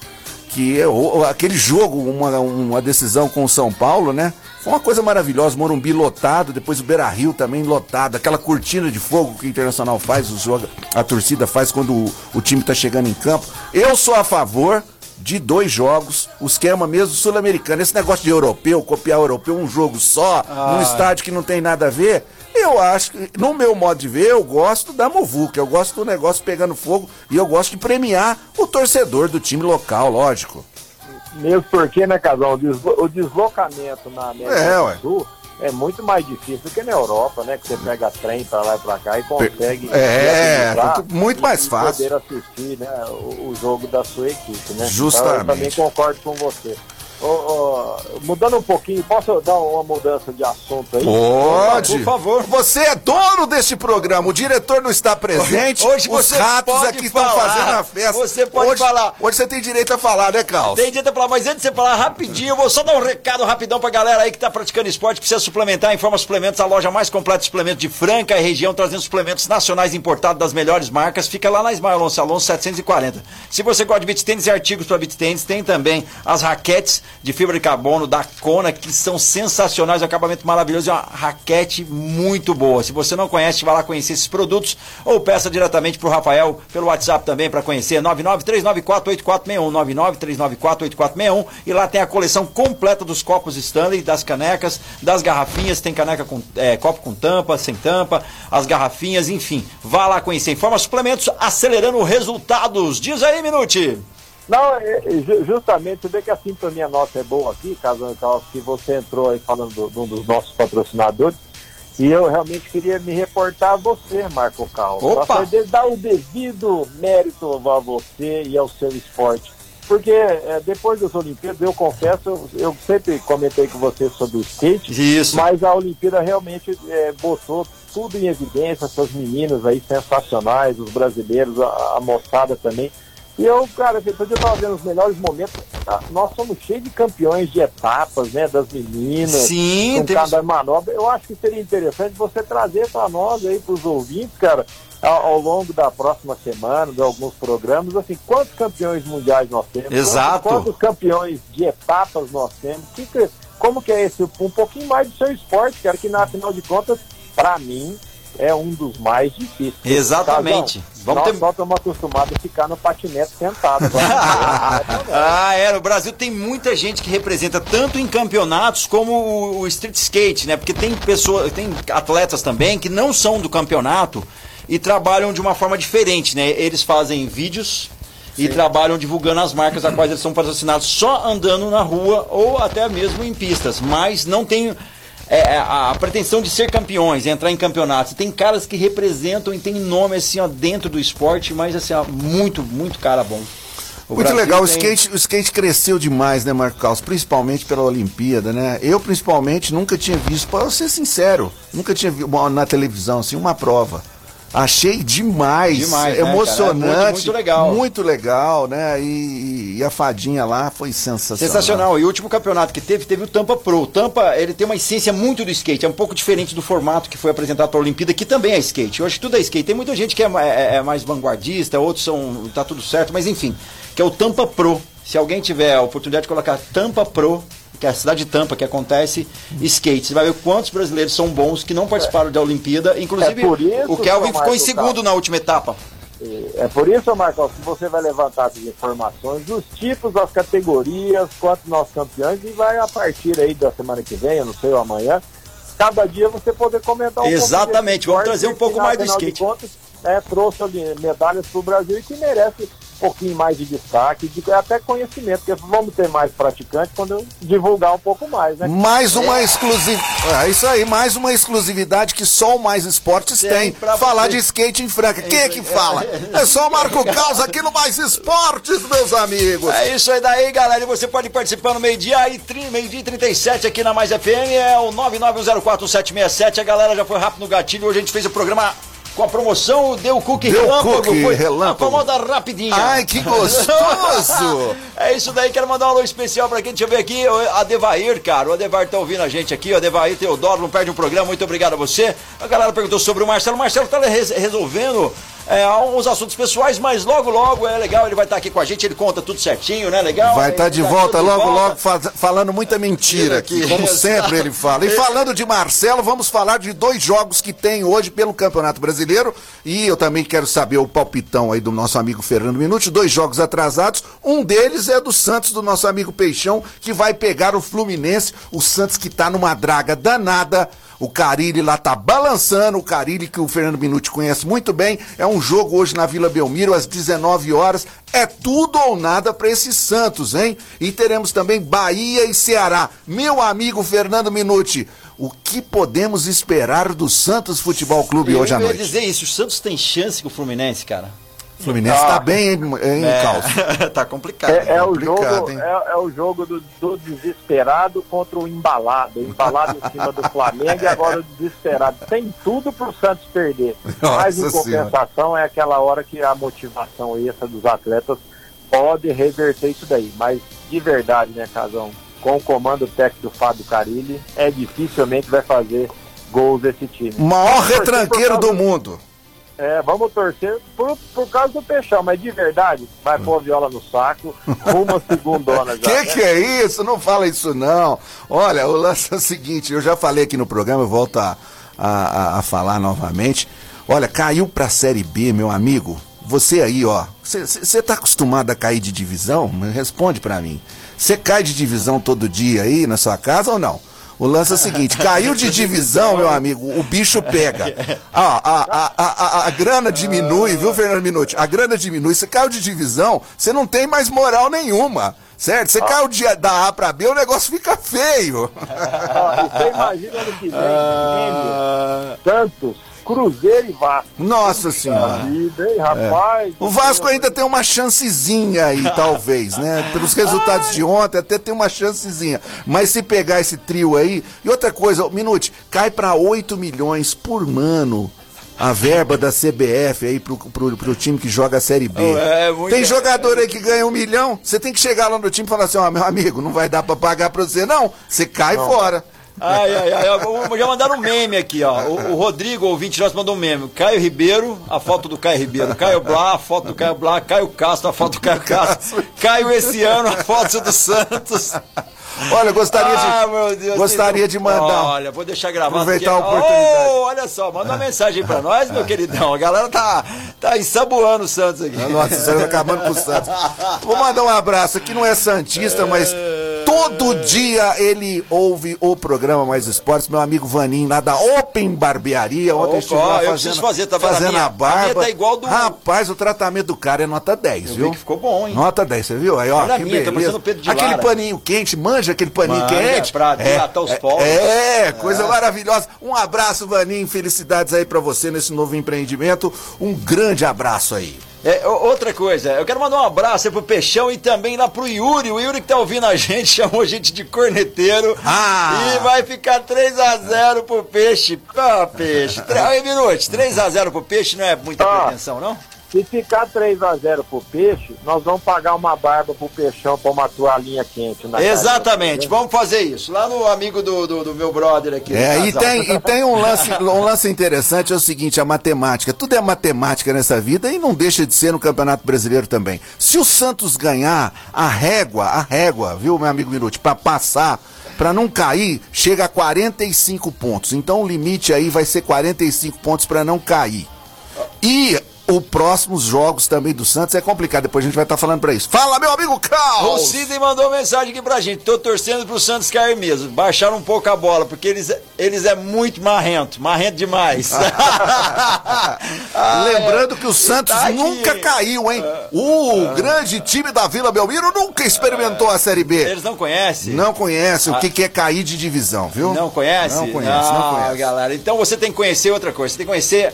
que é aquele jogo, uma, uma decisão com o São Paulo, né? Foi uma coisa maravilhosa, Morumbi lotado, depois o Beira Rio também lotado, aquela cortina de fogo que o Internacional faz, o jogo, a torcida faz quando o, o time tá chegando em campo. Eu sou a favor de dois jogos, o esquema mesmo sul-americano. Esse negócio de europeu, copiar europeu, um jogo só, num estádio que não tem nada a ver. Eu acho que, no meu modo de ver, eu gosto da Muvuca, eu gosto do negócio pegando fogo e eu gosto de premiar o torcedor do time local, lógico. Mesmo porque, né, Casal, o deslo- o deslocamento na América É, do Sul é muito mais difícil do que na Europa, né? Que você pega trem pra lá e pra cá e consegue. É, muito- muito mais fácil. poder assistir né, o, o jogo da sua equipe, né? Justamente. Então, eu também concordo com você. Ô, ô, mudando um pouquinho, posso dar uma mudança de assunto aí? Pode. Por favor. Você é dono deste programa, o diretor não está presente. Hoje os você ratos pode aqui estão falar. fazendo a festa. Você pode hoje, falar. Hoje você tem direito a falar, né, Carlos? Tem direito a falar, mas antes de você falar rapidinho, eu vou só dar um recado rapidão pra galera aí que tá praticando esporte, precisa suplementar, Informa Suplementos, a loja mais completa de suplementos de Franca e região, trazendo suplementos nacionais importados das melhores marcas, fica lá na Ismael Alonso Alonso 740. Se você gosta de beat tênis e artigos para beat tênis, tem também as raquetes de fibra de carbono da Kona, que são sensacionais, um acabamento maravilhoso e uma raquete muito boa. Se você não conhece, vai lá conhecer esses produtos ou peça diretamente pro Rafael pelo WhatsApp também para conhecer 993948461, 993948461 e lá tem a coleção completa dos copos Stanley, das canecas, das garrafinhas, tem caneca com é, copo com tampa, sem tampa, as garrafinhas, enfim. Vá lá conhecer. Informa suplementos acelerando resultados. Diz aí, Minuti. Não, é, é, ju- justamente, você vê que a sintonia nossa é boa aqui, caso que você entrou aí falando do- de um dos nossos patrocinadores, e eu realmente queria me reportar a você, Marco Cal. Opa! Pra poder dar o devido mérito a você e ao seu esporte. Porque é, depois das Olimpíadas, eu confesso, eu, eu sempre comentei com você sobre o skate, Isso. mas a Olimpíada realmente é, botou tudo em evidência, essas meninas aí sensacionais, os brasileiros, a, a moçada também. E eu, cara, depois eu tava vendo os melhores momentos. ah, Nós somos cheios de campeões de etapas, né? Das meninas. Sim, com temos- cada manobra. Eu acho que seria interessante você trazer para nós aí, para os ouvintes, cara, ao, ao longo da próxima semana, de alguns programas, assim, quantos campeões mundiais nós temos? Exato. Quantos, quantos campeões de etapas nós temos? Que- como que é esse? Um pouquinho mais do seu esporte, cara, que na final de contas, para mim, é um dos mais difíceis. Exatamente. Casão, Vamos nós ter- só estamos acostumados a ficar no patinete sentado. Ah, é. O Brasil tem muita gente que representa tanto em campeonatos como o, o street skate, né? Porque tem pessoas, tem atletas também que não são do campeonato e trabalham de uma forma diferente, né? Eles fazem vídeos e trabalham divulgando as marcas a quais eles são patrocinados só andando na rua ou até mesmo em pistas, mas não tem é, a, a pretensão de ser campeões, entrar em campeonatos. Tem caras que representam e tem nome assim ó, dentro do esporte, mas assim, ó, muito, muito cara bom. O Muito Brasil legal, tem... o, skate, o skate cresceu demais, né, Marco Carlos? Principalmente pela Olimpíada, né? Eu, principalmente, nunca tinha visto, para ser sincero, nunca tinha visto na televisão, assim, uma prova. Achei demais, demais né, emocionante, né, muito, muito, legal, muito legal, né? E, e, a fadinha lá foi sensacional. Sensacional. E o último campeonato que teve teve o Tampa Pro. O Tampa ele tem uma essência muito do skate, é um pouco diferente do formato que foi apresentado para a Olimpíada, que também é skate. Eu acho que tudo é skate. Tem muita gente que é, é, é mais vanguardista, outros são tá tudo certo, mas enfim, que é o Tampa Pro. Se alguém tiver a oportunidade de colocar Tampa Pro que é a cidade de Tampa, que acontece skate. Você vai ver quantos brasileiros são bons que não participaram da Olimpíada. Inclusive, é isso, o Kelvin ficou em segundo na última etapa. É por isso, Marcos, que você vai levantar as informações dos tipos, das categorias, quantos nossos campeões, e vai a partir aí da semana que vem, eu não sei, ou amanhã, cada dia você poder comentar um Exatamente, vamos trazer um pouco mais do skate. Contas, é, trouxe medalhas para o Brasil e que merece pouquinho mais de destaque, de, até conhecimento, porque vamos ter mais praticantes quando eu divulgar um pouco mais, né? Mais uma é. exclusividade. É isso aí, mais uma exclusividade que só o Mais Esportes tem. tem. Falar você. de skate em Franca. Quem é que fala? É só o Marco Caos aqui no Mais Esportes, meus amigos. É isso aí daí, galera. E você pode participar no meio-dia e meio-dia 37 aqui na Mais FM. É o 991041767. A galera já foi rápido no gatilho. Hoje a gente fez o programa com a promoção Deu Cookie Deu Relâmpago. Cookie foi Relâmpago. Acomoda rapidinho. Ai, que gostoso! é isso daí, quero mandar um alô especial pra quem, deixa eu ver aqui, o Adevair, cara. O Adevair tá ouvindo a gente aqui, o Adevair Teodoro, não perde um programa, muito obrigado a você. A galera perguntou sobre o Marcelo. O Marcelo tá resolvendo é, uns assuntos pessoais, mas logo, logo é legal, ele vai estar tá aqui com a gente, ele conta tudo certinho, né? Legal? Vai estar tá de tá volta logo, de volta. logo, faz, falando muita mentira aqui, como sempre ele fala. E falando de Marcelo, vamos falar de dois jogos que tem hoje pelo Campeonato Brasileiro. E eu também quero saber o palpitão aí do nosso amigo Fernando Minuti. Dois jogos atrasados. Um deles é do Santos, do nosso amigo Peixão, que vai pegar o Fluminense. O Santos que tá numa draga danada o Carilli lá tá balançando, o Carilli que o Fernando Minuti conhece muito bem. É um jogo hoje na Vila Belmiro às 19 horas. É tudo ou nada para esses Santos, hein? E teremos também Bahia e Ceará. Meu amigo Fernando Minuti, o que podemos esperar do Santos Futebol Clube eu hoje à noite? Eu ia dizer isso, o Santos tem chance com o Fluminense, cara. Fluminense está ah, bem em, em é, caos. tá complicado. É, é o jogo, é, é, o jogo do, do, desesperado contra o embalado. O embalado em cima do Flamengo e agora o desesperado. Tem tudo para o Santos perder. Nossa Mas em compensação senhora. é aquela hora que a motivação extra dos atletas pode reverter isso daí. Mas de verdade, né, Casão? Com o comando técnico do Fábio Carilli, é dificilmente vai fazer gols desse time. Maior retranqueiro do mundo. É, vamos torcer por, por causa do Peixão, mas de verdade, vai pôr a viola no saco, uma segundona já. Que né? que é isso? Não fala isso não. Olha, o lance é o seguinte, eu já falei aqui no programa, eu volto a, a, a falar novamente. Olha, caiu pra Série B, meu amigo. Você aí, ó, você tá acostumado a cair de divisão? Responde para mim. Você cai de divisão todo dia aí na sua casa ou não? O lance é o seguinte: caiu de divisão, meu amigo, o bicho pega. Ah, a, a, a, a, grana diminui, viu, Fernando Minuti? A grana diminui. Você caiu de divisão, você não tem mais moral nenhuma. Certo? Você caiu de, da A pra B, o negócio fica feio. você imagina ano que vem, ah... Santos, Cruzeiro e Vasco. Nossa Senhora. Vida, hein, rapaz? É. O Vasco ainda tem uma chancezinha aí, talvez, né? Pelos resultados Ai. de ontem, até tem uma chancezinha. Mas se pegar esse trio aí. E outra coisa, Minute, cai para 8 milhões por mano a verba da CBF aí pro, pro, pro time que joga a Série B. É, tem jogador aí que ganha um milhão, você tem que chegar lá no time e falar assim, ó, oh, meu amigo, não vai dar pra pagar pra você não, você cai não. fora. Ai, ai, ai. Já mandaram um meme aqui, ó. O, o Rodrigo, ouvinte nosso, mandou um meme. Caio Ribeiro, a foto do Caio Ribeiro. Caio Blá, a foto do Caio Blá. Caio Castro, a foto do Caio Castro. Caio esse ano, a foto do Santos. Olha, gostaria de, ah, Deus, gostaria de mandar. Olha, vou deixar gravado. Aproveitar aqui. a oportunidade. Oh, olha só, manda uma mensagem pra nós, meu queridão. A galera tá, tá ensaboando o Santos aqui. Nossa, tá acabando com o Santos. Vou mandar um abraço. Aqui não é Santista, mas Todo dia ele ouve o programa Mais Esportes, meu amigo Vaninho, lá da Open Barbearia. Ontem Opa, estive lá fazendo, fazer, tá fazendo A minha- a a barba. minha tá igual do- Rapaz, o tratamento do cara é nota 10, Eu vi viu? que ficou bom, hein? Nota 10, você viu? Aí, ó, Olha a que minha, tá beleza. parecendo Pedro de Aquele Lara. paninho quente, manja aquele paninho Manja, quente. pra dilatar os poros. É, coisa maravilhosa. Um abraço, Vaninho, felicidades aí pra você nesse novo empreendimento. Um grande abraço aí. É, outra coisa, eu quero mandar um abraço aí pro Peixão e também lá pro Yuri. O Yuri que tá ouvindo a gente, chamou a gente de corneteiro. Ah. E vai ficar 3x0 pro Peixe. Ah, Peixe. Três minutos. 3x0 pro Peixe não é muita Ah. pretensão, não? Se ficar 3x0 pro peixe, nós vamos pagar uma barba pro peixão pra uma toalhinha quente. Na Exatamente, casa, vamos fazer isso. Lá no amigo do, do, do meu brother aqui. É, e tem, e tem um, lance, um lance interessante, é o seguinte, a matemática. Tudo é matemática nessa vida e não deixa de ser no Campeonato Brasileiro também. Se o Santos ganhar, a régua, a régua, viu, meu amigo Minuti, pra passar, pra não cair, chega a 45 pontos. Então o limite aí vai ser 45 pontos pra não cair. E os próximos jogos também do Santos é complicado, depois a gente vai estar falando pra isso. Fala, meu amigo O Carlos! Sidney mandou mensagem aqui pra gente. Tô torcendo pro Santos cair mesmo. Baixaram um pouco a bola, porque eles, eles é muito marrento. Marrento demais. Ah, Lembrando que o Santos Tá nunca caiu, hein? O grande time da Vila Belmiro nunca experimentou a Série B. Eles não conhecem? Não conhece o que, que é cair de divisão, viu? Não conhece? Não conhece, não Ah, conhece. galera. Então você tem que conhecer outra coisa. Você tem que conhecer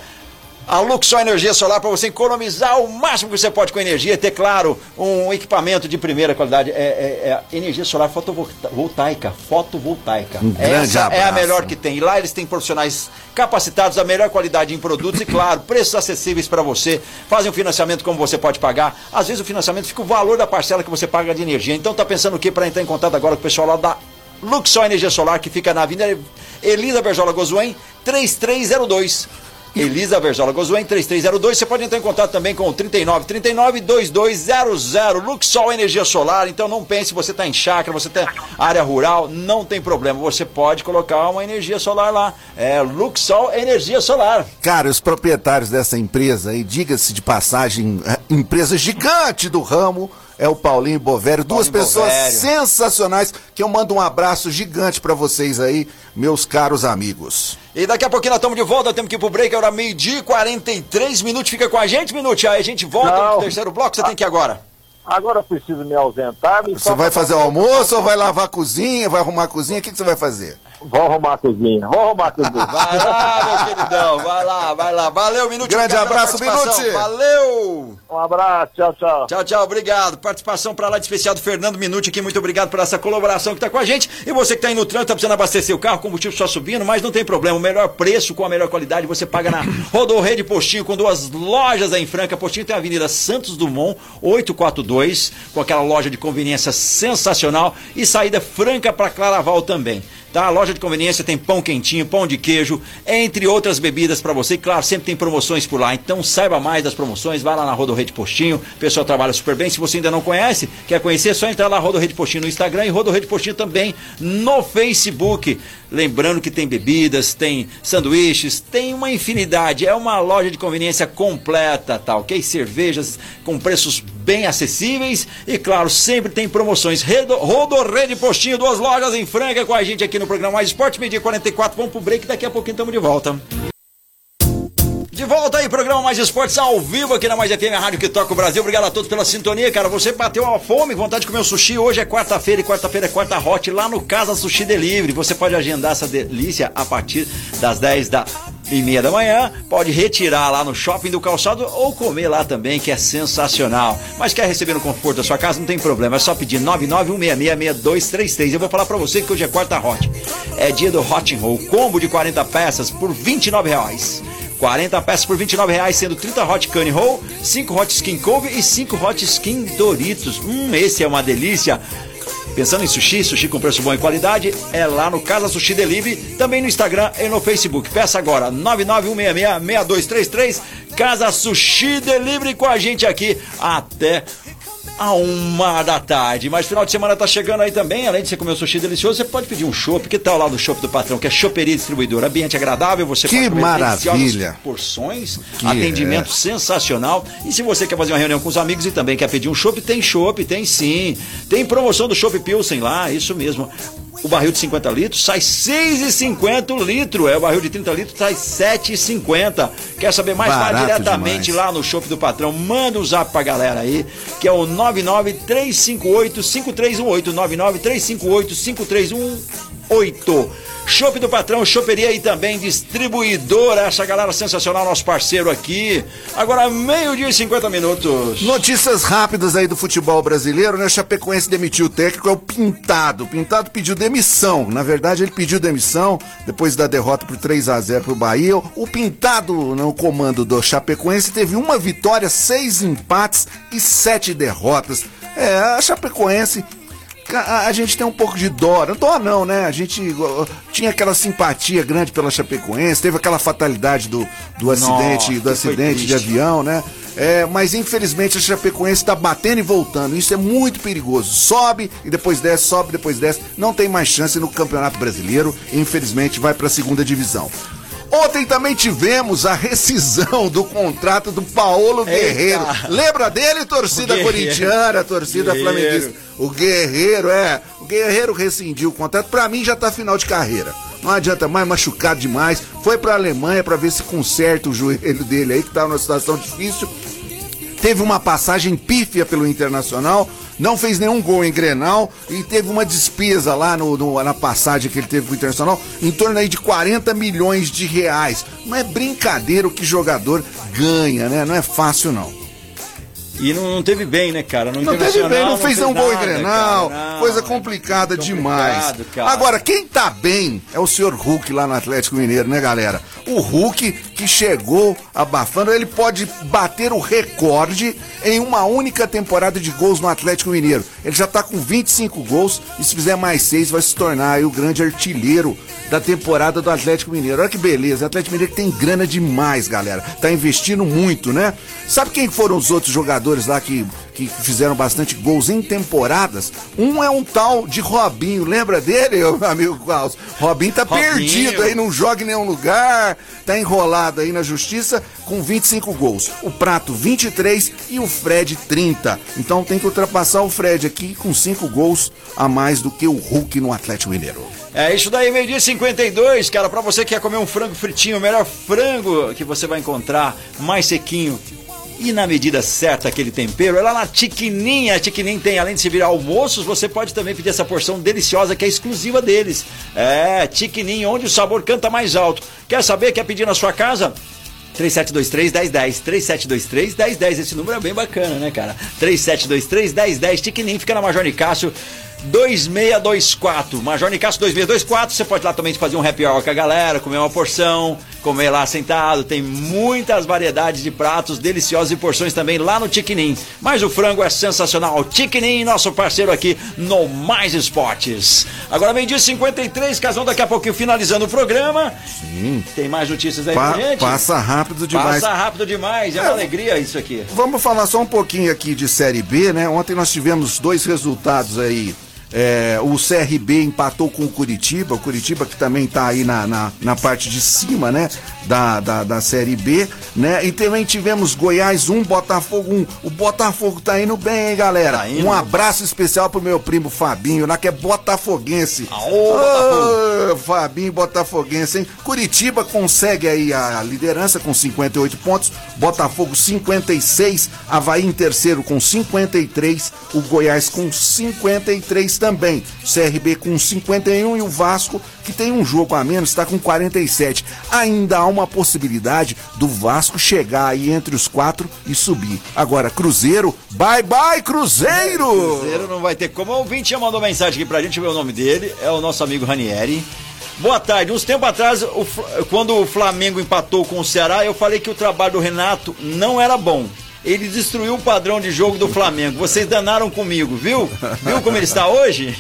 a Luxor Energia Solar para você economizar o máximo que você pode com energia e ter, claro, um equipamento de primeira qualidade. É, é- é energia solar fotovoltaica. Fotovoltaica. Um Essa é a melhor que tem. E lá eles têm profissionais capacitados, da melhor qualidade em produtos e, claro, preços acessíveis para você. Fazem um financiamento como você pode pagar. Às vezes o financiamento fica o valor da parcela que você paga de energia. Então tá pensando o que para entrar em contato agora com o pessoal lá da Luxor Energia Solar, que fica na Avenida Elisa Berjola Gozuen, 3302. Elisa Berjola Gozuen, 3302. Você pode entrar em contato também com o 39 39 2200. Luxol Energia Solar. Então não pense, você está em chácara, você tem área rural, não tem problema. Você pode colocar uma energia solar lá. É Luxol Energia Solar. Cara, os proprietários dessa empresa aí, diga-se de passagem, é, empresa gigante do ramo, é o Paulinho Bovério. Duas Paulinho pessoas Bovério. sensacionais que eu mando um abraço gigante pra vocês aí, meus caros amigos. E daqui a pouquinho nós estamos de volta, temos que ir pro break, é hora meio-dia e 43 minutos. Fica com a gente, minuto. Aí a gente volta Não. pro terceiro bloco. Você tem que ir agora. Agora eu preciso me ausentar. Me Você vai fazer o almoço ou vai lavar a cozinha, vai arrumar a cozinha? O que, que você vai fazer? Vou arrumar a cozinha. Vou arrumar a cozinha. Vai lá, meu queridão. Vai lá, vai lá. Valeu, Minuto. Grande abraço. Minuti. Valeu. Um abraço. Tchau, tchau. Tchau, tchau, obrigado. Participação para lá de especial do Fernando Minuti aqui. Muito obrigado por essa colaboração que está com a gente. E você que está aí no trânsito, está precisando abastecer o carro, combustível só subindo, mas não tem problema. O melhor preço com a melhor qualidade você paga na Rodorrede Postinho, com duas lojas aí em Franca. Postinho tem a Avenida Santos Dumont, 842, com aquela loja de conveniência sensacional e saída franca para Claraval também. Tá? A loja de conveniência tem pão quentinho, pão de queijo, entre outras bebidas para você. Claro, sempre tem promoções por lá. Então saiba mais das promoções, vai lá na Rodorrede Postinho. O pessoal trabalha super bem. Se você ainda não conhece, quer conhecer, é só entrar lá Rodorrede Postinho no Instagram e Rodorrede Postinho também no Facebook. Lembrando que tem bebidas, tem sanduíches, tem uma infinidade. É uma loja de conveniência completa, tá ok? Cervejas com preços bem acessíveis e, claro, sempre tem promoções. Rodorrede Postinho, duas lojas em Franca com a gente aqui no programa Mais Esporte, meio-dia 44. Vamos pro break, daqui a pouquinho estamos de volta. De volta aí, programa Mais Esportes ao vivo aqui na Mais FM, a rádio que toca o Brasil. Obrigado a todos pela sintonia, cara. Você bateu a fome, vontade de comer um sushi. Hoje é quarta-feira e quarta-feira é quarta hot lá no Casa Sushi Delivery. Você pode agendar essa delícia a partir das 10 da e meia da manhã. Pode retirar lá no shopping do calçado ou comer lá também, que é sensacional. Mas quer receber no conforto da sua casa? Não tem problema. É só pedir 991666233. Eu vou falar pra você que hoje é quarta hot. É dia do Hot Roll. Combo de 40 peças por 29 reais. 40 peças por 29 reais, sendo 30 Hot Cane Roll, 5 Hot Skin Cove e 5 Hot Skin Doritos. Hum, esse é uma delícia. Pensando em sushi, sushi com preço bom e qualidade, é lá no Casa Sushi Delivery, também no Instagram e no Facebook. Peça agora, 991666233, Casa Sushi Delivery com a gente aqui até a uma da tarde. Mas final de semana tá chegando aí também. Além de você comer um sushi delicioso, você pode pedir um chopp. Que tal lá do chopp do patrão, que é choperia distribuidora. Ambiente agradável, você Que pode comer maravilha. porções, Que atendimento é. sensacional. E se você quer fazer uma reunião com os amigos e também quer pedir um chopp, tem chopp, tem sim. Tem promoção do chopp Pilsen lá, isso mesmo. O barril de 50 litros sai 6,50 o litro. É o barril de 30 litros sai 7,50. Quer saber mais? Barato diretamente demais. lá no Shopping do Patrão. Manda um zap pra galera aí, que é o 99358-5318. 99358-5318. Shopping do Patrão, choperia e também distribuidora. Essa galera sensacional, nosso parceiro aqui. Agora, meio-dia e 50 minutos. Notícias rápidas aí do futebol brasileiro, né? Chapecoense demitiu o técnico, é o Pintado. O Pintado pediu demissão. Na verdade, ele pediu demissão depois da derrota por 3 a 0 pro Bahia. O Pintado, no comando do Chapecoense, teve uma vitória, seis empates e sete derrotas. É, a Chapecoense a, a gente tem um pouco de dó, não dó não, né? A gente tinha aquela simpatia grande pela Chapecoense, teve aquela fatalidade do, do acidente, do que foi acidente de avião, né? É, mas infelizmente a Chapecoense está batendo e voltando. Isso é muito perigoso. Sobe e depois desce, sobe e depois desce. Não tem mais chance no Campeonato Brasileiro. Infelizmente vai para a segunda divisão. Ontem também tivemos a rescisão do contrato do Paulo Eita. Guerreiro. Lembra dele, torcida corintiana, torcida Guerreiro. flamenguista? O Guerreiro, é. O Guerreiro rescindiu o contrato. Pra mim já tá final de carreira. Não adianta mais, machucado demais. Foi pra Alemanha pra ver se conserta o joelho dele aí, que tá numa situação difícil. Teve uma passagem pífia pelo Internacional, não fez nenhum gol em Grenal e teve uma despesa lá no, no- na passagem que ele teve com o Internacional em torno aí de 40 milhões de reais. Não é brincadeira o que jogador ganha, né? Não é fácil não. E não, não teve bem, né, cara? No Não teve bem, não fez um gol em nada, Grenal, cara, não, coisa é complicada complicado, demais. cara. Agora, quem tá bem é o senhor Hulk lá no Atlético Mineiro, né, galera? O Hulk que chegou abafando, ele pode bater o recorde em uma única temporada de gols no Atlético Mineiro. Ele já tá com 25 gols e se fizer mais seis vai se tornar aí o grande artilheiro da temporada do Atlético Mineiro. Olha que beleza, o Atlético Mineiro tem grana demais, galera. Tá investindo muito, né? Sabe quem foram os outros jogadores lá que, que fizeram bastante gols em temporadas? Um é um tal de Robinho, lembra dele, meu amigo Klaus? Robinho tá Robinho. perdido aí, não joga em nenhum lugar, tá enrolado aí na justiça com 25 gols. O Prato 23 e o Fred 30. Então tem que ultrapassar o Fred aqui com 5 gols a mais do que o Hulk no Atlético Mineiro. É isso daí, meio-dia e 52, cara. Pra você que quer comer um frango fritinho, o melhor frango que você vai encontrar, mais sequinho. E na medida certa aquele tempero, é lá na Tiquininha. A Tiquininha tem, além de servir almoços, você pode também pedir essa porção deliciosa que é exclusiva deles. É, Tiquininha, onde o sabor canta mais alto. Quer saber? Quer pedir na sua casa? 3723-1010, 3723-1010, esse número é bem bacana, né, cara? 3723-1010, Tiquinim, fica na Major Nicásio 2624, Major Nicásio 2624, você pode lá também fazer um happy hour com a galera, comer uma porção, comer lá sentado, tem muitas variedades de pratos deliciosos e porções também lá no Tiquinim, mas o frango é sensacional, Tiquinim, nosso parceiro aqui no Mais Esportes. Agora meio-dia e 53, Casão, daqui a pouquinho finalizando o programa, Sim. tem mais notícias aí Pa- pra gente? passa rápido demais. Passa rápido demais, é uma É, alegria isso aqui. Vamos falar só um pouquinho aqui de Série B, né? Ontem nós tivemos dois resultados aí. É, o CRB empatou com o Curitiba, o Curitiba que também tá aí na, na, na parte de cima, né? Da, da, da Série B, né? E também tivemos Goiás 1, Botafogo 1. O Botafogo tá indo bem, hein, galera? Tá. Um abraço especial pro meu primo Fabinho, lá que é botafoguense. Aô, Botafogo. Ô, Fabinho Botafoguense, hein? Curitiba consegue aí a liderança com 58 pontos, Botafogo 56, Havaí em terceiro com 53, o Goiás com 53 também, CRB com 51 e o Vasco, que tem um jogo a menos, está com 47. Ainda há uma possibilidade do Vasco chegar aí entre os quatro e subir. Agora, Cruzeiro, bye bye, Cruzeiro! Cruzeiro não vai ter como. O ouvinte já mandou mensagem aqui pra gente ver o nome dele. É o nosso amigo Ranieri. Boa tarde. Uns tempos atrás, o quando o Flamengo empatou com o Ceará, eu falei que o trabalho do Renato não era bom. Ele destruiu o padrão de jogo do Flamengo. Vocês danaram comigo, viu? Viu como ele está hoje?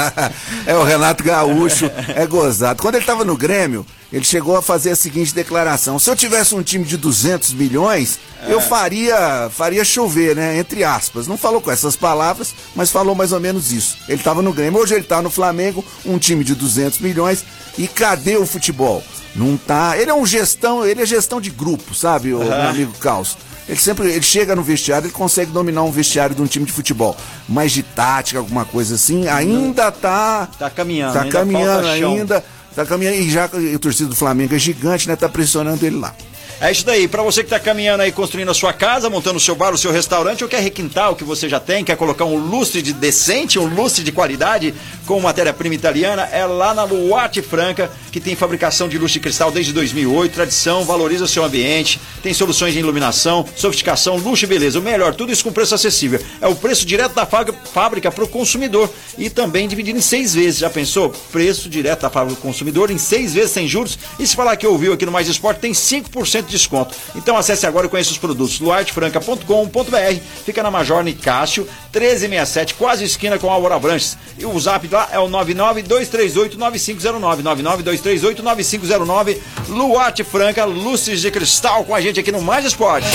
é o Renato Gaúcho, é gozado. Quando ele estava no Grêmio, ele chegou a fazer a seguinte declaração: se eu tivesse um time de 200 milhões, é. eu faria, faria chover, né? Entre aspas. Não falou com essas palavras, mas falou mais ou menos isso. Ele estava no Grêmio, hoje ele está no Flamengo, um time de 200 milhões. E cadê o futebol? Não tá. Ele é um gestão, ele é gestão de grupo, sabe, o uhum. meu amigo Caos. Ele sempre ele chega no vestiário, ele consegue dominar um vestiário de um time de futebol. Mas de tática, alguma coisa assim, ainda tá. Tá caminhando, tá ainda caminhando ainda. Tá caminhando. E já o torcida do Flamengo é gigante, né? Tá pressionando ele lá. É isso daí. Para você que está caminhando aí, construindo a sua casa, montando o seu bar, o seu restaurante, ou quer requintar o que você já tem, quer colocar um lustre de decente, um lustre de qualidade com matéria-prima italiana, é lá na Luarte Franca, que tem fabricação de lustre cristal desde 2008, tradição, valoriza o seu ambiente, tem soluções de iluminação, sofisticação, luxo e beleza. O melhor, tudo isso com preço acessível. É o preço direto da fábrica para o consumidor e também dividido em seis vezes. Já pensou? Preço direto da fábrica para o consumidor em seis vezes sem juros. E se falar que ouviu aqui no Mais Esporte, tem 5% de desconto. Então acesse agora e conheça os produtos luartefranca.com.br. Fica na Major Nicásio, 1367, quase esquina com Aurora Branches. E o zap lá é o 992389509, 992389509. Luarte Franca, luzes de cristal com a gente aqui no Mais Esporte.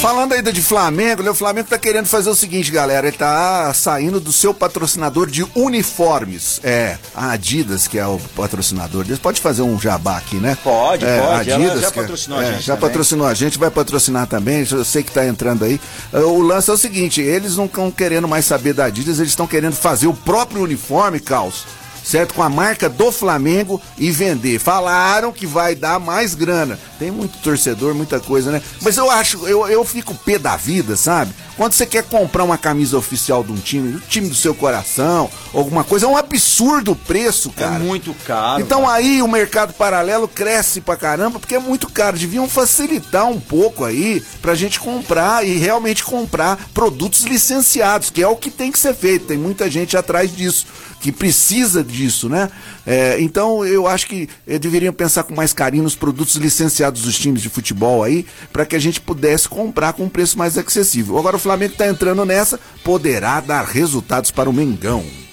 Falando ainda de Flamengo, o Flamengo tá querendo fazer o seguinte, galera, ele tá saindo do seu patrocinador de uniformes. É, a Adidas, que é o patrocinador deles. Pode fazer um jabá aqui, né? Pode, é, pode. Adidas, Ela já patrocinou é, a gente. Já também. patrocinou a gente, vai patrocinar também. Eu sei que tá entrando aí. O lance é o seguinte: eles não estão querendo mais saber da Adidas, eles estão querendo fazer o próprio uniforme, Caos certo? Com a marca do Flamengo e vender. Falaram que vai dar mais grana. Tem muito torcedor, muita coisa, né? Mas eu acho, eu, eu fico pé da vida, sabe? Quando você quer comprar uma camisa oficial de um time, do time do seu coração, alguma coisa, é um absurdo o preço, é cara. É muito caro. Então cara. aí o mercado paralelo cresce pra caramba, porque é muito caro. Deviam facilitar um pouco aí pra gente comprar e realmente comprar produtos licenciados, que é o que tem que ser feito. Tem muita gente atrás disso que precisa disso, né? É, então eu acho que eh, deveriam pensar com mais carinho nos produtos licenciados dos times de futebol aí, para que a gente pudesse comprar com um preço mais acessível. Agora o Flamengo está entrando nessa, poderá dar resultados para o Mengão.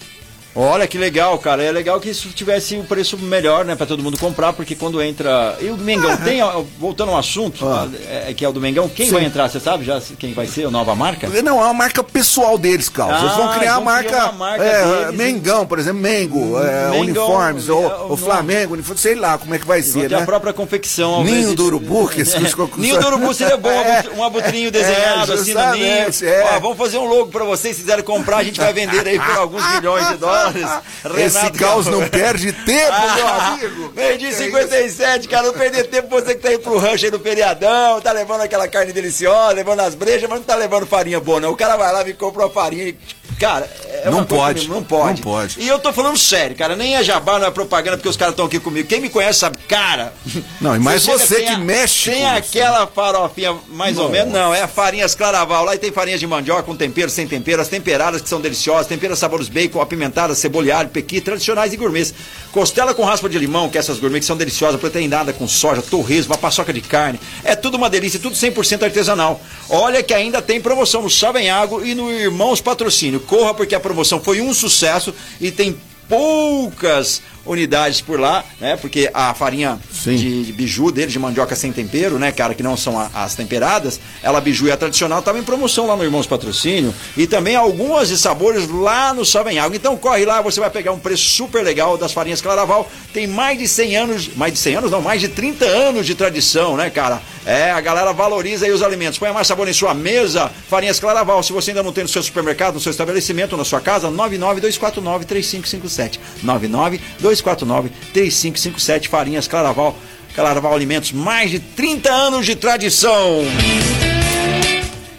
Olha que legal, cara. É legal que isso tivesse um preço melhor, né, para todo mundo comprar, porque quando entra. E o Mengão ah, tem, voltando ao assunto, ah. é, que é o do Mengão, quem Sim. vai entrar? Você sabe já quem vai ser a nova marca? Não, é uma marca pessoal deles, Carlos. Ah, eles vão criar a marca. marca é, deles, Mengão, por exemplo, Mengo, é, Mengão, uniformes, ou, é, o Flamengo, uniforme, sei lá como é que vai ser. Né? a própria confecção. Ninho do Urubu, que esse Ninho do Urubu seria bom, é, um abutrinho desenhado é, assim no ninho. Ó, vamos fazer um logo para vocês, se quiserem comprar, a gente vai vender aí por alguns milhões de dólares. Esse caos não perde tempo, meu amigo. Meio dia 57, cara, não perder tempo você que tá indo pro rancho aí no feriadão, tá levando aquela carne deliciosa, levando as brejas, mas não tá levando farinha boa, não. O cara vai lá e compra uma farinha e Cara, é não pode. Não pode. Não pode. E eu tô falando sério, cara. Nem é jabá, não é propaganda, porque os caras estão aqui comigo. Quem me conhece sabe, cara. Não, e mais você, você que a, mexe. Tem aquela farofinha mais Nossa. ou menos. Não, é farinhas claraval. Lá e tem farinhas de mandioca com tempero, sem tempero, as temperadas que são deliciosas, temperas sabores bacon, apimentadas, cebola alho, pequi, tradicionais e gourmets. Costela com raspa de limão, que é essas gourmet que são deliciosas, proteinada com soja, torresmo, uma paçoca de carne. É tudo uma delícia, tudo 100% artesanal. Olha que ainda tem promoção no Savenhago e no Irmãos Patrocínio. Corra porque a promoção foi um sucesso e tem poucas unidades por lá, né? Porque a farinha de, de, biju dele, de mandioca sem tempero, né, cara, que não são a, as temperadas, ela biju e a tradicional, estava em promoção lá no Irmãos Patrocínio e também algumas de sabores lá no Savenhago. Então corre lá, você vai pegar um preço super legal das farinhas Claraval. Tem mais de 100 anos, mais de 100 anos não, mais de 30 anos de tradição, né, cara? É, a galera valoriza aí os alimentos. Põe mais sabor em sua mesa, farinhas Claraval. Se você ainda não tem no seu supermercado, no seu estabelecimento, na sua casa, 992493557. 99249 3249-3557, Farinhas Claraval. Claraval Alimentos, mais de 30 anos de tradição.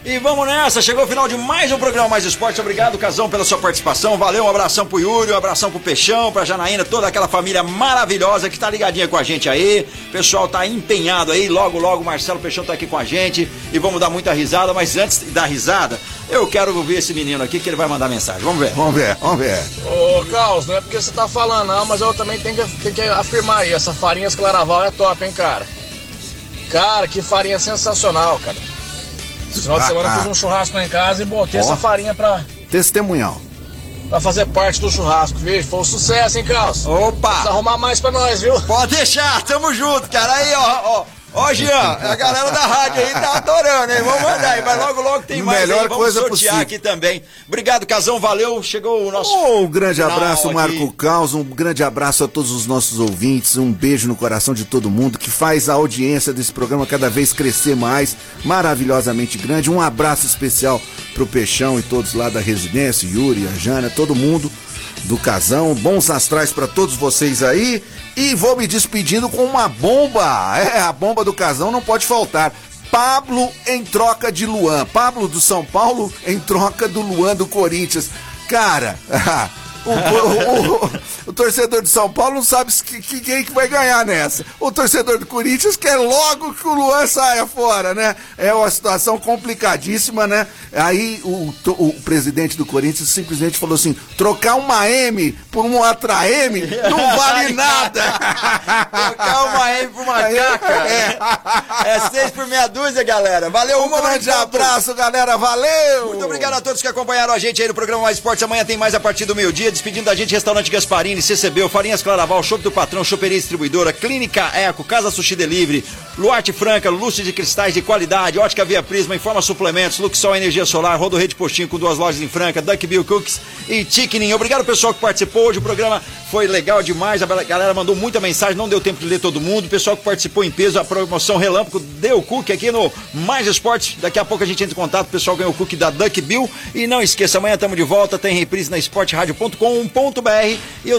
E vamos nessa, chegou o final de mais um programa Mais Esporte. Obrigado, Casão, pela sua participação. Valeu, um abração pro Yuri, um abração pro Peixão, pra Janaína, toda aquela família maravilhosa que tá ligadinha com a gente aí. O pessoal tá empenhado aí, logo, logo o Marcelo Peixão tá aqui com a gente e vamos dar muita risada. Mas antes de dar risada, eu quero ouvir esse menino aqui que ele vai mandar mensagem. Vamos ver. Vamos ver, vamos ver. Ô, Carlos, não é porque você tá falando, não, mas eu também tenho que, tenho que afirmar aí. Essa farinha esclaraval é top, hein, cara? Cara, que farinha sensacional, cara. Final de semana eu fiz um churrasco lá em casa e botei essa farinha pra, Testemunhal. pra fazer parte do churrasco, viu? Foi um sucesso, hein, Carlos? Precisa Opa! arrumar mais pra nós, viu? Pode deixar, tamo junto, cara. Aí, ó, ó. Ó, Jean, a galera da rádio aí tá adorando, hein? Vamos mandar aí, mas logo, logo tem mais Melhor aí. Vamos coisa sortear possível. aqui também. Obrigado, Casão, valeu. Chegou o nosso... Um grande abraço, aqui. Marco Caos. Um grande abraço a todos os nossos ouvintes. Um beijo no coração de todo mundo que faz a audiência desse programa cada vez crescer mais, maravilhosamente grande. Um abraço especial pro Peixão e todos lá da residência, Yuri, a Jana, todo mundo do Casão. Bons astrais pra todos vocês aí. E vou me despedindo com uma bomba. É, a bomba do Casão não pode faltar. Pablo em troca de Luan. Pablo do São Paulo em troca do Luan do Corinthians. Cara, o, o- o- torcedor de São Paulo não sabe que, que- quem que vai ganhar nessa. O torcedor do Corinthians quer logo que o Luan saia fora, né? É uma situação complicadíssima, né? Aí o, o presidente do Corinthians simplesmente falou assim: trocar uma M por uma outra M não vale nada. Trocar uma M por uma caca. é. É seis por meia dúzia, galera. Valeu, Um grande abraço, galera. Valeu! Muito obrigado a todos que acompanharam a gente aí no programa Mais Esportes. Amanhã tem mais a partir do meio-dia. Despedindo da gente, Restaurante Gasparini, CCB, Farinhas Claraval, Shopping do Patrão, Choperia Distribuidora, Clínica Eco, Casa Sushi Delivery, Luarte Franca, Lúcio de Cristais de qualidade, Ótica Via Prisma, Informa Suplementos, Luxol Energia Solar, Rodo Rede Postinho com duas lojas em Franca, Duck Bill Cooks e Chickning. Obrigado pessoal que participou. Hoje o programa foi legal demais. A galera mandou muita mensagem, não deu tempo de ler todo mundo. O pessoal que participou em peso, a promoção Relâmpago deu cookie aqui no Mais Esportes. Daqui a pouco a gente entra em contato. O pessoal ganhou o cookie da Duck Bill. E não esqueça, amanhã estamos de volta. Tem reprise na esporteradio.com.br. E eu